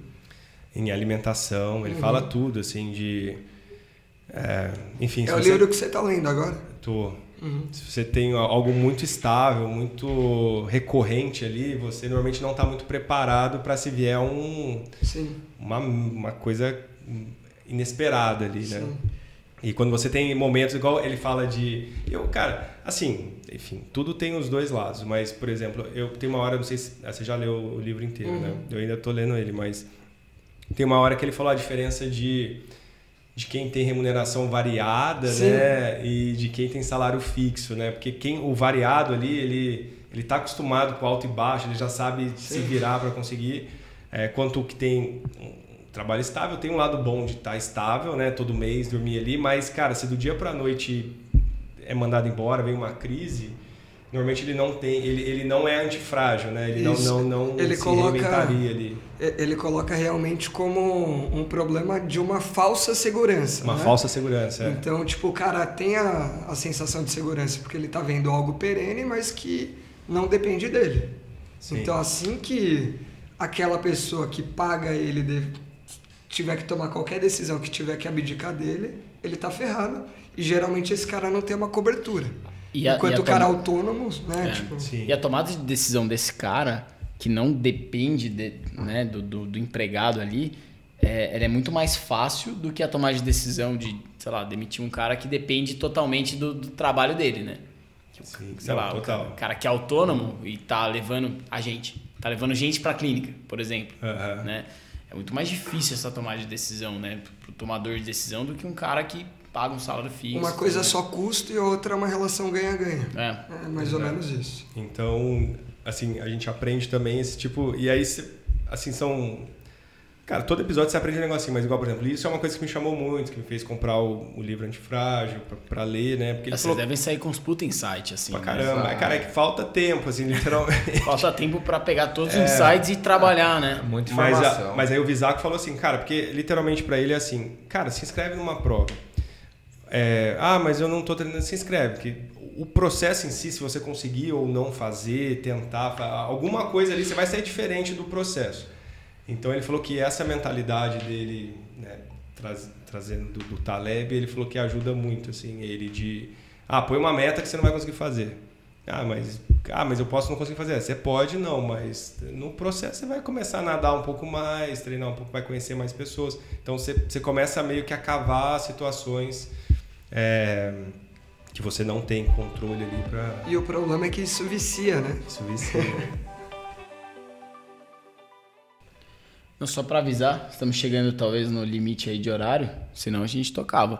Em alimentação, Uhum. ele fala tudo, assim, de. é, enfim, É o você- livro que você está lendo agora. Tô. Uhum. Se você tem algo muito estável, muito recorrente ali, você normalmente não está muito preparado para se vier um, Sim. uma, uma coisa inesperada ali, né? Sim. E quando você tem momentos igual ele fala de, eu, cara, assim, enfim, tudo tem os dois lados, mas por exemplo, eu tenho uma hora, não sei se ah, você já leu o livro inteiro, né? Eu ainda tô lendo ele, mas tem uma hora que ele falou a diferença de de quem tem remuneração variada, Sim. né, e de quem tem salário fixo, né? Porque quem o variado ali, ele ele tá acostumado com alto e baixo, ele já sabe se virar para conseguir. É, quanto o que tem trabalho estável, tem um lado bom de estar estável, né? Todo mês dormir ali, mas cara, se do dia para noite é mandado embora, vem uma crise, normalmente ele não tem, ele, ele não é antifrágil, né? Ele Isso. não não não Ele se coloca- ali. Ele coloca realmente como um problema de uma falsa segurança. Uma né? falsa segurança, é. Então, tipo, o cara tem a, a sensação de segurança porque ele tá vendo algo perene, mas que não depende dele. Sim. Então, assim que aquela pessoa que paga ele tiver que tomar qualquer decisão que tiver que abdicar dele, ele tá ferrado. E geralmente esse cara não tem uma cobertura. E a- Enquanto e a o cara tom- autônomo, né? É, tipo, Sim. E a tomada de decisão desse cara, que não depende de- né, do, do, do empregado ali, é, ela é muito mais fácil do que a tomada de decisão de, sei lá, demitir um cara que depende totalmente do, do trabalho dele, né? Sim, Sei não, lá, o total. cara, o cara que é autônomo e tá levando a gente, tá levando gente pra clínica, por exemplo, Aham. né? É muito mais difícil essa tomada de decisão, né, pro tomador de decisão do que um cara que paga um salário fixo. uma coisa é né? só custo e outra é uma relação ganha-ganha. É. É mais ou menos isso. Então, assim, a gente aprende também esse tipo. E aí, assim, são. Cara, todo episódio você aprende um negocinho, mas igual, por exemplo, isso é uma coisa que me chamou muito, que me fez comprar o, o livro Antifrágil pra, pra ler, né? Porque ele Vocês falou devem sair com os puta insight, assim. pra né? caramba. Cara, é que falta tempo, assim, literalmente. Falta tempo pra pegar todos os insights e trabalhar, né? Muita Mas, informação. a- mas aí o Visaco falou assim, cara, porque literalmente pra ele é assim, cara, se inscreve numa prova. É, ah, mas eu não tô treinando, se inscreve. Que o processo em si, se você conseguir ou não fazer, tentar, alguma coisa ali, você vai sair diferente do processo. Então ele falou que essa mentalidade dele, né, traz- trazendo do, do Taleb, ele falou que ajuda muito, assim, ele de, ah, põe uma meta que você não vai conseguir fazer. Ah, mas, ah, mas eu posso não conseguir fazer. Você pode não, mas no processo você vai começar a nadar um pouco mais, treinar um pouco, vai conhecer mais pessoas. Então você, você começa meio que a cavar situações é, que você não tem controle ali para E o problema é que isso vicia, né? isso vicia. Não, só pra avisar, estamos chegando talvez no limite aí de horário, senão a gente tocava.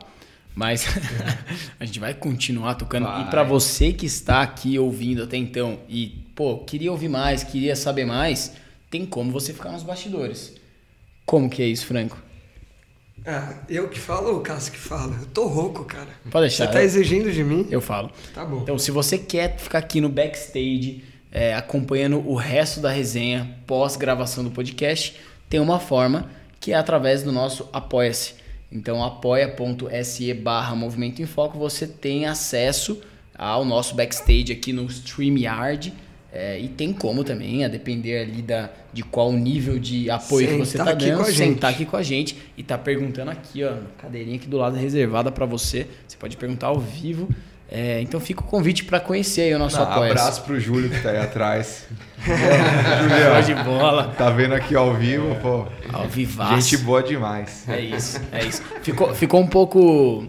Mas a gente vai continuar tocando. Vai. E pra você que está aqui ouvindo até então e, pô, queria ouvir mais, queria saber mais, tem como você ficar nos bastidores. Como que é isso, Franco? Ah, eu que falo ou o Cássio que fala? Eu tô rouco, cara. Pode deixar. Você tá exigindo de mim? Eu falo. Tá bom. Então, se você quer ficar aqui no backstage, é, acompanhando o resto da resenha pós-gravação do podcast, tem uma forma que é através do nosso Apoia-se. Então, apoia.se barra Movimento em Foco, você tem acesso ao nosso backstage aqui no StreamYard. é, e tem como também, a depender ali da, de qual nível de apoio que você Sentar tá dando, sentar aqui com a gente e tá perguntando aqui, ó, cadeirinha aqui do lado reservada para você. Você pode perguntar ao vivo. É, então fica o convite para conhecer aí o nosso Ah, apoio. abraço pro Júlio que tá aí atrás. Show de bola. Tá vendo aqui ao vivo, pô. Ao vivaço. Gente boa demais. É isso, é isso. Ficou, ficou um pouco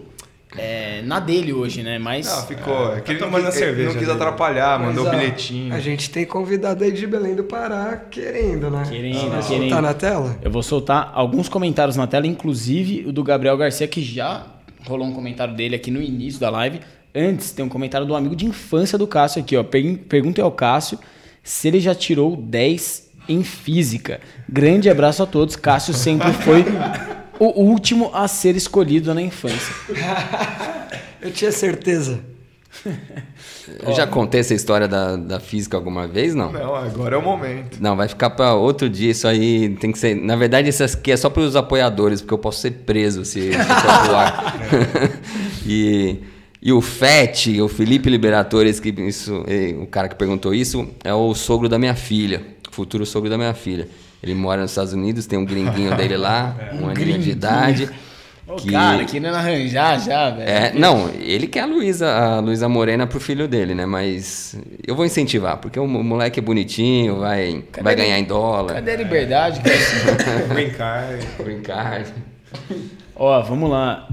é, na dele hoje, né? Mas Não, ficou. É, que tá ele não tomando quis- a cerveja Não quis dele. atrapalhar, Mas, mandou ó, bilhetinho. A gente tem convidado aí de Belém do Pará querendo, né? Querendo, Vai querendo. soltar na tela? eu vou soltar alguns comentários na tela, inclusive o do Gabriel Garcia, que já rolou um comentário dele aqui no início da live. Antes, tem um comentário do amigo de infância do Cássio aqui, ó. Per- Pergunta ao Cássio se ele já tirou 10 em física. Grande abraço a todos. Cássio sempre foi o último a ser escolhido na infância. Eu tinha certeza. Eu já contei essa história da, da física alguma vez, não? Não, agora é o momento. Não, vai ficar para outro dia. Isso aí tem que ser. Na verdade, isso aqui é só para os apoiadores, porque eu posso ser preso se, se eu e E o Fete, o Felipe Liberatores, que isso, o cara que perguntou isso, é o sogro da minha filha, futuro sogro da minha filha. Ele mora nos Estados Unidos, tem um gringuinho dele lá, um, aninho de idade. Ô, que- cara, querendo arranjar já, velho. É, não, ele quer a Luísa, a Luísa Morena pro filho dele, né? Mas eu vou incentivar, porque o mo- moleque é bonitinho, vai, vai ele? ganhar em dólar, Cadê a liberdade, cara? Brincar. brincar. Ó, vamos lá.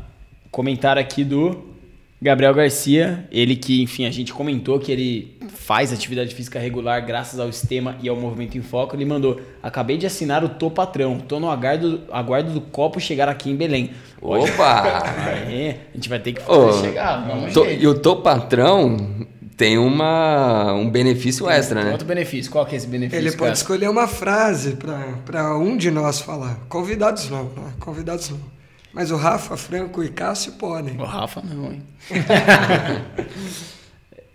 Comentário aqui do Gabriel Garcia. Ele que, enfim, a gente comentou que ele faz atividade física regular graças ao sistema e ao movimento em foco. Ele mandou: Acabei de assinar o Tô Patrão. Tô no aguardo, aguardo do copo chegar aqui em Belém. Pode- Opa! É, a gente vai ter que fazer Ô, chegar. Tô- e o Tô Patrão tem uma, um benefício extra, né? Outro benefício. Qual que é esse benefício? Ele pode cara? escolher uma frase para um de nós falar. Convidados não, né? Convidados não. Mas o Rafa, Franco e Cássio podem. O Rafa não, hein?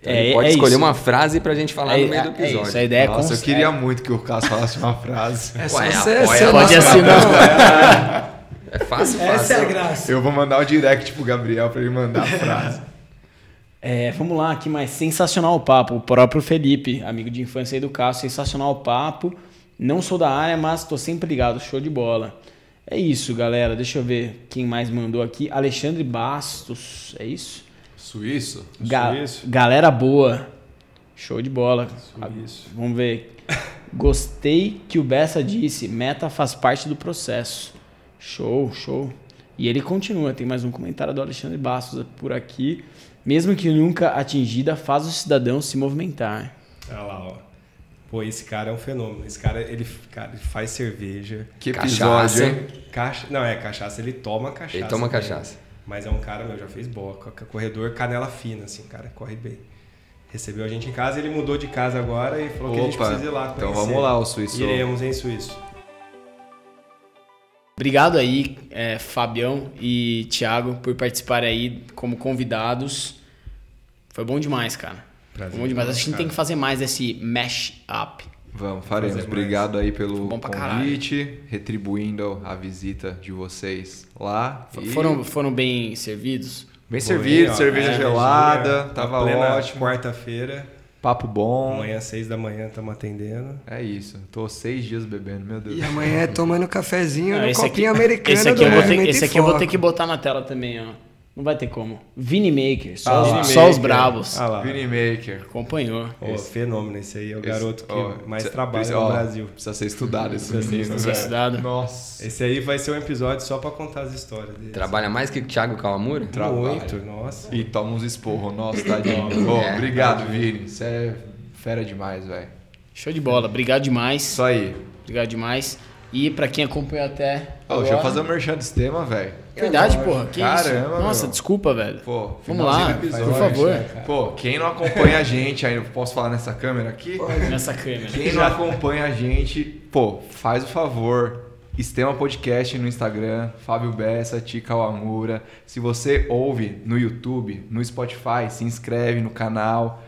Então ele pode é escolher isso. uma frase pra gente falar É- no meio do é episódio. isso, a ideia é Nossa, eu cons- queria muito que o Cássio falasse uma frase. É só Ué, você apoia Pode assinar. É fácil, Essa fácil. é a graça. Eu vou mandar o direct pro Gabriel pra ele mandar a frase. É, vamos lá, aqui mais sensacional o papo. O próprio Felipe, amigo de infância aí do Cássio, sensacional o papo. Não sou da área, mas tô sempre ligado, show de bola. É isso, galera. Deixa eu ver quem mais mandou aqui. Alexandre Bastos, é isso? Suíço? Ga- Suíço. galera boa. Show de bola. Suíço. Vamos ver. Gostei que o Bessa disse, meta faz parte do processo. Show, show. E ele continua, tem mais um comentário do Alexandre Bastos por aqui. Mesmo que nunca atingida, faz o cidadão se movimentar. Olha lá, ó. Pô, esse cara é um fenômeno. Esse cara, ele, cara, ele faz cerveja. Que Cachaça. episódio, hein? Cacha... Não, é cachaça, ele toma cachaça. Ele toma também. cachaça. Mas é um cara, meu, já fez boca. Corredor canela fina, assim, cara, corre bem. Recebeu a gente em casa, ele mudou de casa agora e falou que a gente Opa, precisa ir lá então conhecer. vamos lá, o Suíço. Iremos em Suíço. Obrigado aí, é, Fabião e Thiago, por participarem aí como convidados. Foi bom demais, cara. Prazer bom demais. Acho que a gente tem que fazer mais desse mash up. Vamos, faremos. Mais. Obrigado aí pelo convite, retribuindo a visita de vocês lá. E Foram, foram bem servidos? bem Boa, servido, ó, cerveja é, gelada, dia, tava ótimo. Quarta-feira, Papo bom. amanhã às seis da manhã estamos atendendo. É isso. Tô seis dias bebendo, meu Deus. E amanhã é tomando cafezinho Ah, no esse aqui, copinho americano esse aqui, do eu vou ter, esse aqui eu vou ter que botar na tela também, ó. Não vai ter como. Vini Maker, só, Ah os, lá. só os Maker. bravos. Ah lá. Vini Maker. Acompanhou. Ô, fenômeno, esse aí é o Esse- garoto que ó, mais precisa- trabalha precisa- no ó, Brasil. Precisa ser estudado esse Precisa ser menino, Ser velho. estudado. Nossa. Esse aí vai ser um episódio só pra contar as histórias dele. Trabalha mais que o Thiago Kawamura? Trabalha. Muito, nossa. E toma uns esporros, nossa, tadinho. Ô, É. obrigado, Vini. Você é fera demais, velho. Show de bola. Obrigado demais. Isso aí. Obrigado demais. E pra quem acompanhou até. Ô, deixa eu agora- fazer o merchan desse tema, velho. Verdade, porra. Que Caramba, isso? Nossa, meu. desculpa, velho. Pô, Vamos lá, do por episódio. favor. Pô, quem não acompanha a gente, aí eu posso falar nessa câmera aqui? Nessa câmera. Quem não acompanha a gente, pô, faz o favor. Estema Podcast no Instagram, Fábio Bessa, Tica Wamura. Se você ouve no YouTube, no Spotify, se inscreve no canal,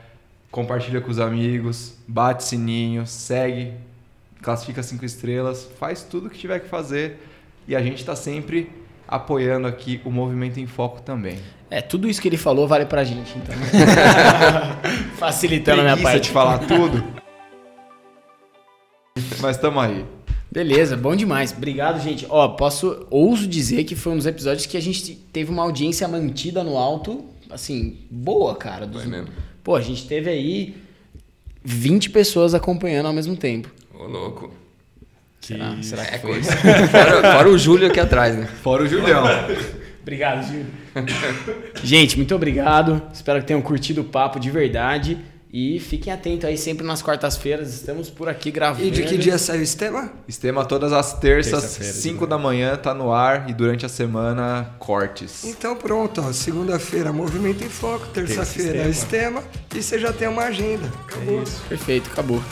compartilha com os amigos, bate sininho, segue, classifica cinco estrelas, faz tudo o que tiver que fazer. E a gente tá sempre apoiando aqui o Movimento em Foco também. É, tudo isso que ele falou vale pra gente, então. Facilitando a minha parte. de falar tudo. Mas tamo aí. Beleza, bom demais. Obrigado, gente. Ó, posso, ouso dizer que foi um dos episódios que a gente teve uma audiência mantida no alto, assim, boa, cara. Dos- Foi mesmo. Pô, a gente teve aí 20 pessoas acompanhando ao mesmo tempo. Ô, louco. Será, será que É foi? coisa. fora, fora o Júlio aqui atrás, né? Fora o Julião. Obrigado, Gil. gente, muito obrigado. Espero que tenham curtido o papo de verdade. E fiquem atentos aí sempre nas quartas-feiras. Estamos por aqui gravando. E de que dia saiu esse tema? Estema todas as terças, Terça-feira, 5 da manhã, tá no ar e durante a semana, cortes. Então pronto, ó. Segunda-feira, Movimento em Foco. Terça-feira, Estema. E você já tem uma agenda. Acabou. Perfeito, acabou.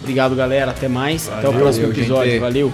Obrigado, galera. Até mais. Até o Valeu, próximo gente. episódio. Valeu.